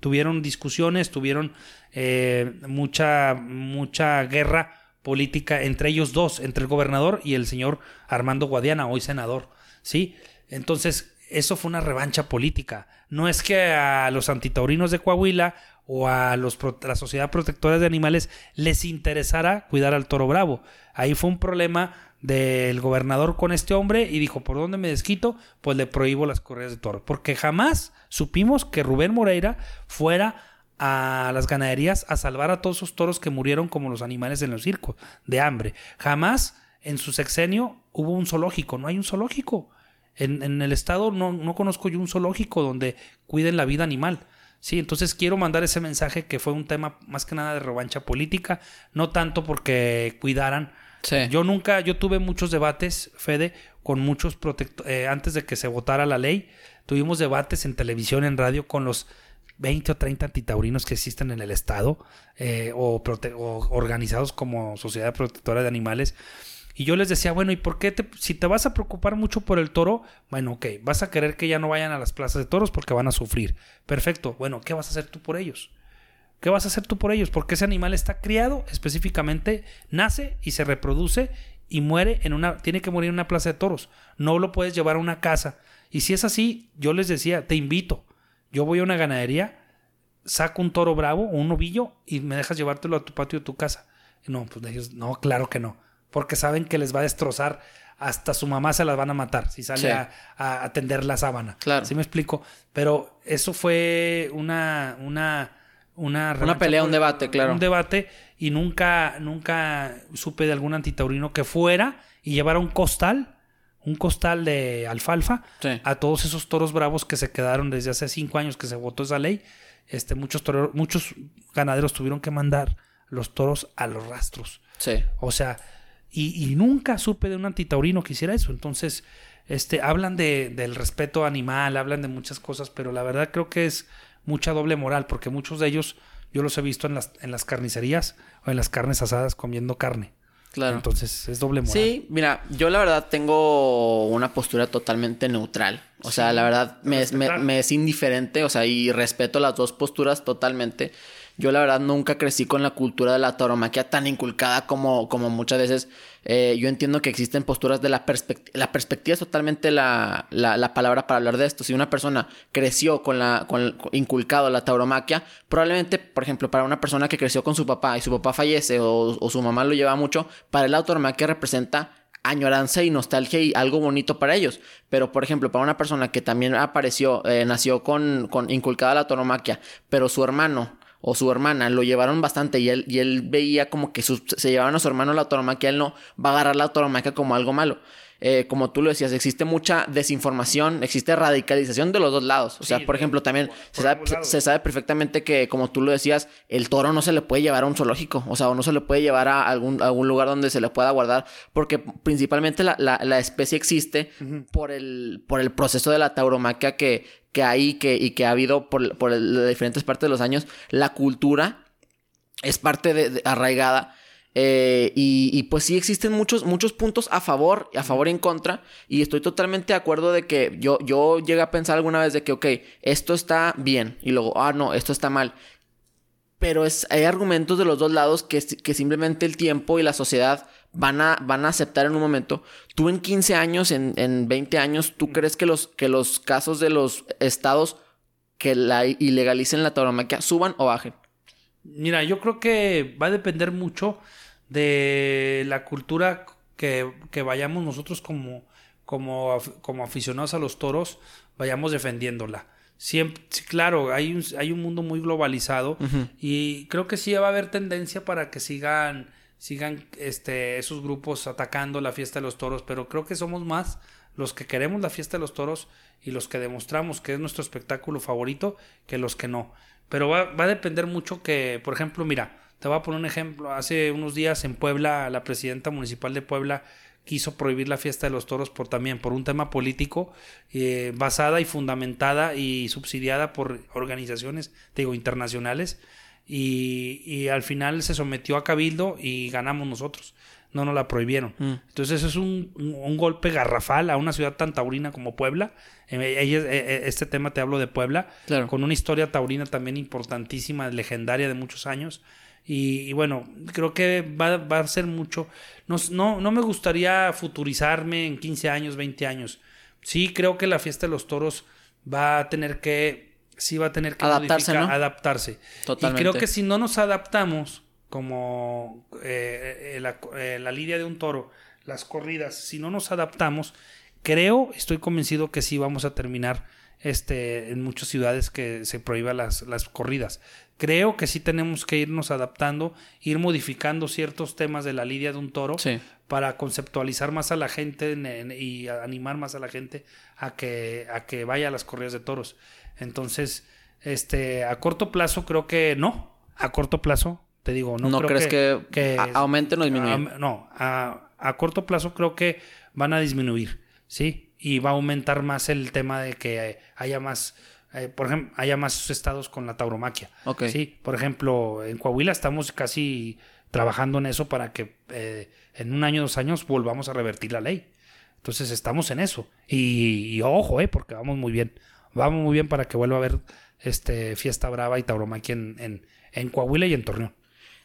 tuvieron discusiones, tuvieron eh, mucha, mucha guerra política entre ellos dos, entre el gobernador y el señor Armando Guadiana, hoy senador, ¿sí? Entonces, eso fue una revancha política. No es que a los antitaurinos de Coahuila o a los, la Sociedad Protectora de Animales les interesara cuidar al toro bravo. Ahí fue un problema del gobernador con este hombre y dijo, ¿por dónde me desquito? Pues le prohíbo las correas de toro. Porque jamás supimos que Rubén Moreira fuera a las ganaderías a salvar a todos esos toros que murieron como los animales en los circos, de hambre. Jamás en su sexenio hubo un zoológico, no hay un zoológico. En, el estado no, no, conozco yo un zoológico donde cuiden la vida animal. Sí, entonces quiero mandar ese mensaje que fue un tema más que nada de revancha política, no tanto porque cuidaran yo nunca, yo tuve muchos debates, Fede, con muchos protectores, eh, antes de que se votara la ley, tuvimos debates en televisión, en radio, con los 20 o 30 antitaurinos que existen en el Estado, eh, o, organizados como Sociedad Protectora de Animales. Y yo les decía, bueno, ¿y por qué te, si te vas a preocupar mucho por el toro? Bueno, ok, vas a querer que ya no vayan a las plazas de toros porque van a sufrir. Perfecto, bueno, ¿qué vas a hacer tú por ellos? ¿Qué vas a hacer tú por ellos? Porque ese animal está criado específicamente, nace y se reproduce y muere en una, tiene que morir en una plaza de toros. No lo puedes llevar a una casa. Y si es así, yo les decía, te invito. Yo voy a una ganadería, saco un toro bravo o un novillo y me dejas llevártelo a tu patio de tu casa. no, pues ellos, no, claro que no. Porque saben que les va a destrozar. Hasta su mamá se las van a matar si sale a, a, atender la sábana. Claro. ¿Sí me explico? Pero eso fue una, una una, una pelea, un debate, claro. Un debate y nunca, nunca supe de algún antitaurino que fuera y llevara un costal, un costal de alfalfa a todos esos toros bravos que se quedaron desde hace cinco años que se votó esa ley. Este, muchos, muchos ganaderos tuvieron que mandar los toros a los rastros. Sí. O sea, y, nunca supe de un antitaurino que hiciera eso. Entonces, este, hablan de, del respeto animal, hablan de muchas cosas, pero la verdad creo que es mucha doble moral, porque muchos de ellos yo los he visto en las, en las carnicerías o en las carnes asadas comiendo carne. Claro. Entonces es doble moral. Sí, mira, yo la verdad tengo una postura totalmente neutral. O sea, la verdad me me es indiferente, o sea, y respeto las dos posturas totalmente. Yo la verdad nunca crecí con la cultura de la tauromaquia tan inculcada como, como muchas veces. Eh, yo entiendo que existen posturas de la perspectiva. La perspectiva es totalmente la, la, palabra para hablar de esto. Si una persona creció con la con, inculcado la tauromaquia, probablemente, por ejemplo, para una persona que creció con su papá y su papá fallece o, su mamá lo lleva mucho, para él la tauromaquia representa añoranza y nostalgia y algo bonito para ellos. Pero, por ejemplo, para una persona que también apareció, eh, nació con, con inculcada la tauromaquia, pero su hermano o su hermana lo llevaron bastante y él, y él veía como que se llevaban a su hermano la tauromaquia, él no va a agarrar la tauromaquia como algo malo. Eh, como tú lo decías, existe mucha desinformación, existe radicalización de los dos lados. O sea, por ejemplo, también se, sabe, perfectamente que, como tú lo decías, el toro no se le puede llevar a un zoológico, o sea, o no se le puede llevar a algún, algún lugar donde se le pueda guardar, porque principalmente la, la, especie existe por, el, por el proceso de la tauromaquia que, que hay que, y que ha habido por, por diferentes partes de los años. La cultura es parte de arraigada eh, y, pues sí existen muchos, muchos puntos a favor, a favor y en contra. Y estoy totalmente de acuerdo de que yo, yo llegué a pensar alguna vez de que, ok, esto está bien. Y luego, ah, no, esto está mal. pero es, hay argumentos de los dos lados que, que simplemente el tiempo y la sociedad van a, van a aceptar en un momento. Tú en 15 años, en, en 20 años, ¿tú crees que los, que los casos de los estados que la ilegalicen la tauromaquia suban o bajen? Mira, yo creo que va a depender mucho de la cultura que, que vayamos nosotros como, como, como aficionados a los toros, vayamos defendiéndola. Siempre, claro, hay un, hay un mundo muy globalizado y creo que sí va a haber tendencia para que sigan, sigan este, esos grupos atacando la fiesta de los toros, pero creo que somos más los que queremos la fiesta de los toros y los que demostramos que es nuestro espectáculo favorito que los que no. Pero va, va a depender mucho que, por ejemplo, mira, te voy a poner un ejemplo. Hace unos días en Puebla, la presidenta municipal de Puebla quiso prohibir la fiesta de los toros por también por un tema político eh, basada y fundamentada y subsidiada por organizaciones digo internacionales y, y, al final se sometió a cabildo y ganamos nosotros no nos la prohibieron mm. entonces es un, un, golpe garrafal a una ciudad tan taurina como Puebla eh, este tema te hablo de Puebla con una historia taurina también importantísima legendaria de muchos años y, bueno, creo que va, va, a ser mucho. No, no, no me gustaría futurizarme en 15 años, 20 años. Sí, creo que la fiesta de los toros va a tener que. Sí, va a tener que adaptarse. adaptarse. Totalmente. Y creo que si no nos adaptamos, como eh, eh, la, eh, la lidia de un toro, las corridas, si no nos adaptamos, creo, estoy convencido que sí vamos a terminar este, en muchas ciudades que se prohíban las, las corridas. Creo que sí tenemos que irnos adaptando, ir modificando ciertos temas de la lidia de un toro para conceptualizar más a la gente y animar más a la gente a que, a que vaya a las corridas de toros. Entonces, este, a corto plazo creo que no. A corto plazo, te digo, no, ¿No crees que, que, aumenten o disminuyen? no, a, a corto plazo creo que van a disminuir, ¿sí? Y va a aumentar más el tema de que haya más eh, por ejemplo, haya más estados con la tauromaquia. Sí, por ejemplo, en Coahuila estamos casi trabajando en eso para que eh, en un año, dos años volvamos a revertir la ley. Entonces estamos en eso. Y, ojo, eh, porque vamos muy bien. Vamos muy bien para que vuelva a haber este fiesta brava y tauromaquia en, en, en Coahuila y en Torreón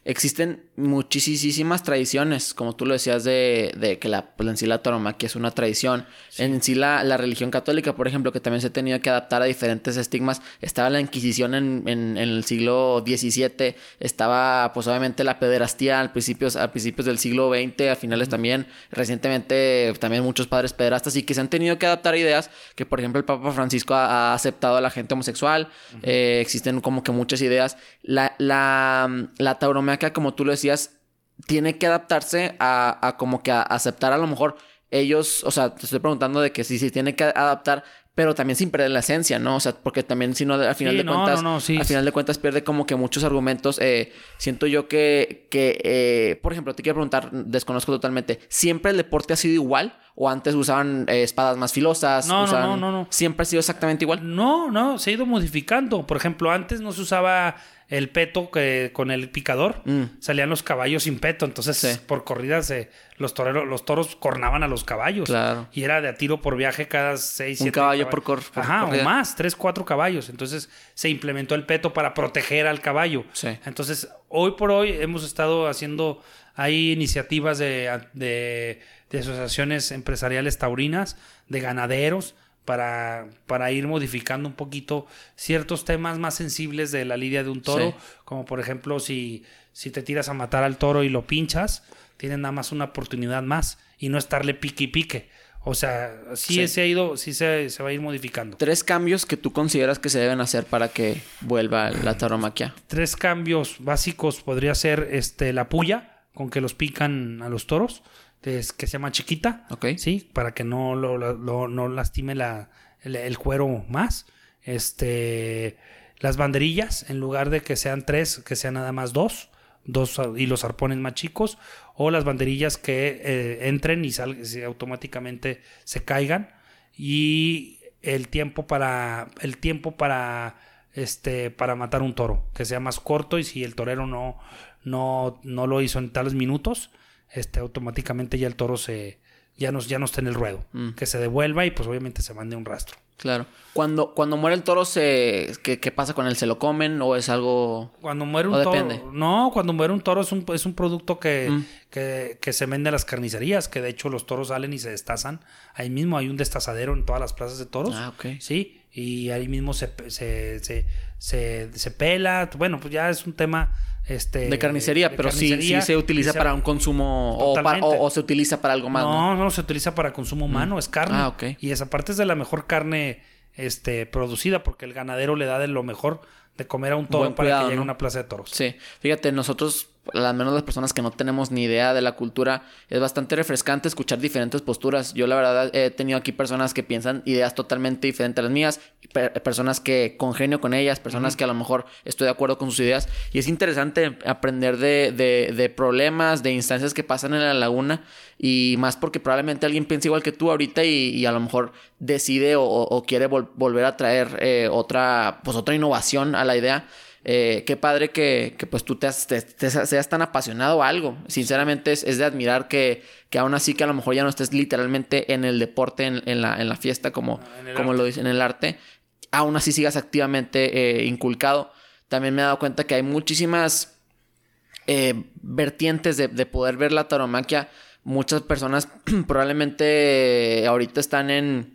existen muchísimas tradiciones, como tú lo decías, de, de que la, pues en sí la tauromaquia es una tradición. En sí la, la, religión católica, por ejemplo, que también se ha tenido que adaptar a diferentes estigmas. Estaba la Inquisición en, en, el siglo XVII, estaba pues obviamente la pederastía al principios, a principios del siglo XX, a finales también, recientemente también muchos padres pederastas y que se han tenido que adaptar a ideas que, por ejemplo, el Papa Francisco ha, aceptado a la gente homosexual. Eh, existen como que muchas ideas. La, la, la tauromaquia que como tú lo decías, tiene que adaptarse a, como que a aceptar a lo mejor ellos, o sea, te estoy preguntando de que sí, sí, tiene que adaptar, pero también sin perder la esencia, ¿no? O sea, porque también si no, al final de cuentas, al final de cuentas pierde como que muchos argumentos. Eh, siento yo que, que eh, por ejemplo, te quiero preguntar, desconozco totalmente, ¿siempre el deporte ha sido igual? ¿O antes usaban eh, espadas más filosas? No, no, no, no, ¿Siempre ha sido exactamente igual? No, no, se ha ido modificando. Por ejemplo, antes no se usaba el peto que con el picador mm. salían los caballos sin peto. Entonces, por corridas, los toreros, los toros cornaban a los caballos. Claro. Y era de a tiro por viaje cada seis, siete. Un caballo por, cor Ajá, o más, tres, cuatro caballos. Entonces, se implementó el peto para proteger al caballo. Sí. Entonces, hoy por hoy hemos estado haciendo. Hay iniciativas de, de, de asociaciones empresariales taurinas, de ganaderos para, para ir modificando un poquito ciertos temas más sensibles de la lidia de un toro, como por ejemplo si, si te tiras a matar al toro y lo pinchas, tienes nada más una oportunidad más y no estarle pique y pique. O sea, sí, se ha ido, sí se, se, va a ir modificando. Tres cambios que tú consideras que se deben hacer para que vuelva la tauromaquia. Tres cambios básicos podría ser este la puya, con que los pican a los toros que se llama chiquita. Ok. Sí, para que no, lo, no lastime la, el, cuero más. Este, las banderillas, en lugar de que sean tres, que sean nada más dos. Dos y los arpones más chicos. O las banderillas que eh, entren y automáticamente se caigan. Y el tiempo para. El tiempo para. Este. para matar un toro. Que sea más corto. Y si el torero no. no, no lo hizo en tales minutos este, automáticamente ya el toro se, ya no, ya no está en el ruedo. Mm. Que se devuelva y pues obviamente se mande un rastro. Claro. Cuando, cuando muere el toro, se, ¿qué, qué pasa con él? ¿Se lo comen o es algo...? Cuando muere un ¿O toro. No, cuando muere un toro es un, es un producto que, Mm. que, que se vende a las carnicerías, que de hecho los toros salen y se destazan. Ahí mismo hay un destazadero en todas las plazas de toros. Ah, ok. Sí, y ahí mismo se, se, se, se, se pela. Bueno, pues ya es un tema este, De carnicería, de pero sí, carnicería. sí se utiliza se- para un consumo o, para- o- o se utiliza para algo más, ¿no? No, no, se utiliza para consumo humano, es carne. Ah, ok. Y esa parte es de la mejor carne este, producida, porque el ganadero le da de lo mejor de comer a un toro Buen para cuidado, que llegue ¿no? a una plaza de toros. Sí, fíjate, nosotros, al menos las personas que no tenemos ni idea de la cultura, es bastante refrescante escuchar diferentes posturas. Yo la verdad he tenido aquí personas que piensan ideas totalmente diferentes a las mías, per- personas que congenio con ellas, personas que a lo mejor estoy de acuerdo con sus ideas. Y es interesante aprender de, de- de problemas, de instancias que pasan en la laguna. Y más porque probablemente alguien piensa igual que tú ahorita y, y a lo mejor decide o, o quiere vol- volver a traer eh, otra, pues otra innovación a la idea. Eh, qué padre que, que, pues tú te, has- te- te seas tan apasionado a algo. Sinceramente es, es de admirar que, que aún así que a lo mejor ya no estés literalmente en el deporte, en, en la, en la fiesta, como, Ah, como lo dice en el arte, aún así sigas activamente eh, inculcado. También me he dado cuenta que hay muchísimas eh, vertientes de, de poder ver la tauromaquia. Muchas personas probablemente ahorita están en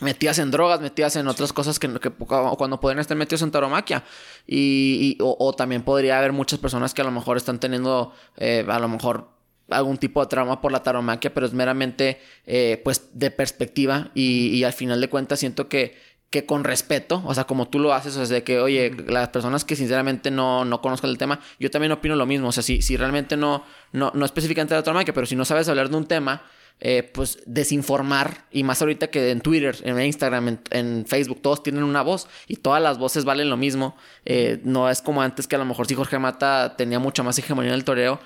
metidas en drogas, metidas en otras cosas que, que cuando pueden estar metidos en tauromaquia. Y, y- o, o también podría haber muchas personas que a lo mejor están teniendo, eh, a lo mejor algún tipo de trauma por la taromaquia, pero es meramente, eh, pues, de perspectiva. Y, y al final de cuentas siento que, que con respeto, o sea, como tú lo haces, o sea, de que, oye, las personas que sinceramente no, no conozcan el tema, yo también opino lo mismo, o sea, si, si realmente no, no, no específicamente la taromaquia, pero si no sabes hablar de un tema, eh, pues desinformar, y más ahorita que en Twitter, en Instagram, en, Facebook, todos tienen una voz y todas las voces valen lo mismo. Eh, no es como antes que a lo mejor si Jorge Mata tenía mucha más hegemonía en el toreo,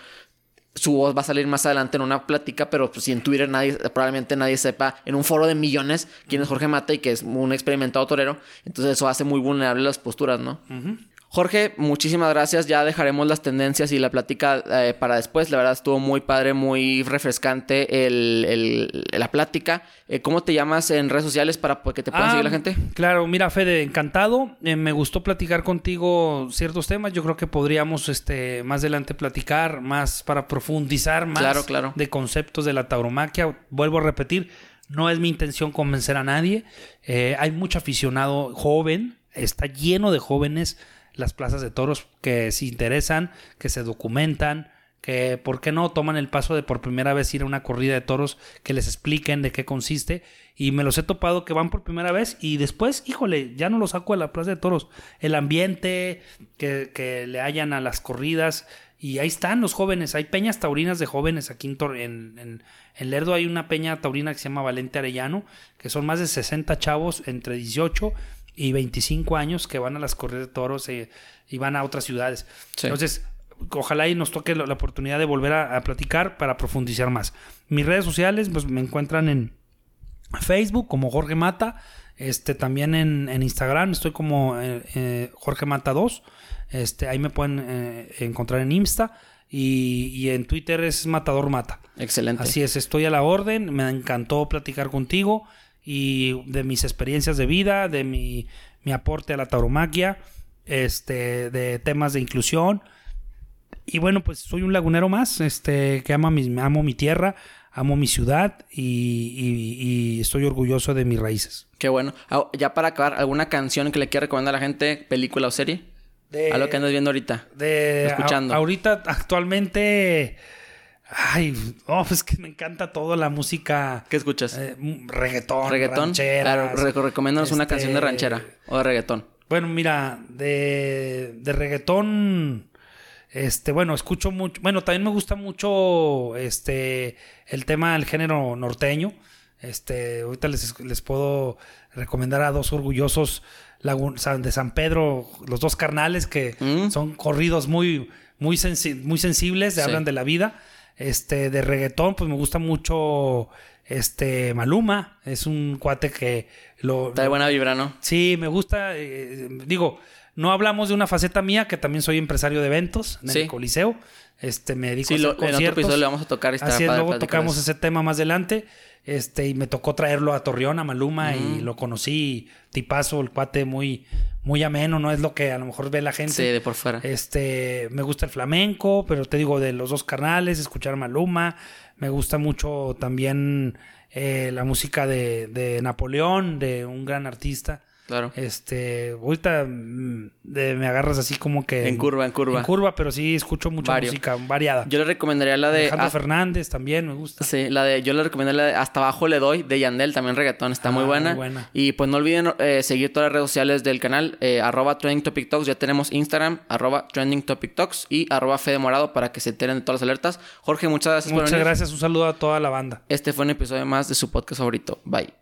su voz va a salir más adelante en una plática, pero pues si en Twitter nadie, probablemente nadie sepa, en un foro de millones, quién es Jorge Mata y que es un experimentado torero, entonces eso hace muy vulnerable las posturas, ¿no? Jorge, muchísimas gracias. Ya dejaremos las tendencias y la plática eh, para después. La verdad estuvo muy padre, muy refrescante el, el- la plática. Eh, ¿Cómo te llamas en redes sociales para que te puedan Ah, seguir la gente? Claro, mira, Fede, encantado. Eh, me gustó platicar contigo ciertos temas. Yo creo que podríamos este, más adelante platicar más para profundizar más Claro, claro. de conceptos de la tauromaquia. Vuelvo a repetir, no es mi intención convencer a nadie. Hay mucho aficionado joven, está lleno de jóvenes las plazas de toros que se interesan, que se documentan, que, ¿por qué no toman el paso de por primera vez ir a una corrida de toros, que les expliquen de qué consiste? Y me los he topado que van por primera vez y después, híjole, ya no los saco de la plaza de toros. El ambiente que, que le hayan a las corridas. Y ahí están los jóvenes. Hay peñas taurinas de jóvenes aquí en, en, en- en Lerdo. Hay una peña taurina que se llama Valente Arellano, que son más de 60 chavos entre 18 y 25 años que van a las corridas de toros eh, y van a otras ciudades. Sí. Entonces, ojalá y nos toque la, la oportunidad de volver a, a platicar para profundizar más. Mis redes sociales, pues me encuentran en Facebook como Jorge Mata. Este, también en, en Instagram estoy como eh, eh, Jorge Mata 2. Este, ahí me pueden eh, encontrar en Insta. Y, y en Twitter es Matador Mata. Excelente. Así es, estoy a la orden. Me encantó platicar contigo y de mis experiencias de vida, de mi, mi aporte a la tauromaquia, este, de temas de inclusión. Y bueno, pues soy un lagunero más, este, que ama mi, amo mi tierra, amo mi ciudad y, y- y estoy orgulloso de mis raíces. Qué bueno. Ah, ya para acabar, ¿alguna canción que le quiera recomendar a la gente? ¿Película o serie? De, A lo que andas viendo ahorita. de escuchando. a- ahorita, actualmente, ay, oh, es que me encanta todo la música. ¿Qué escuchas? eh, reggaetón. Claro, re- recomiéndanos una este, canción de ranchera o de reggaetón. Bueno, mira, de, de reggaetón, este, bueno, escucho mucho, bueno, también me gusta mucho, este, el tema del género norteño. Este, ahorita les, les puedo recomendar a dos orgullosos de San Pedro, los dos carnales que Mm. son corridos muy, muy, sensi- muy sensibles, Sí. hablan de la vida. Este, de reggaetón, pues me gusta mucho, este, Maluma, es un cuate que lo, Está de buena vibra, ¿no? Sí, me gusta. eh, digo, No hablamos de una faceta mía, que también soy empresario de eventos en el Coliseo. Este, me dedico sí, a hacer lo, conciertos. en otro episodio le vamos a tocar. Así es, luego tocamos ese tema más adelante. Este, y me tocó traerlo a Torreón, a Maluma, y lo conocí, tipazo, el cuate muy, muy ameno, no es lo que a lo mejor ve la gente. Sí, de por fuera. Este, me gusta el flamenco, pero te digo, de los dos carnales, escuchar Maluma, me gusta mucho también eh, la música de, de Napoleón, de un gran artista. Claro. Este, ahorita mm, me agarras así como que. En curva, en curva. En curva, pero sí escucho mucha música variada. Yo le recomendaría la de. Alejandro Fernández también me gusta. Sí, la de. Yo le recomendaría la de Hasta abajo le doy de Yandel, también reggaetón, está muy, ah, buena. muy, buena. Y pues no olviden eh, seguir todas las redes sociales del canal, eh, arroba Trending Topic Talks. Ya tenemos Instagram, arroba Trending Topic Talks y arroba Fede Morado para que se enteren de todas las alertas. Jorge, muchas gracias muchas por venir. Muchas gracias, un saludo a toda la banda. Este fue un episodio más de su podcast favorito. Bye.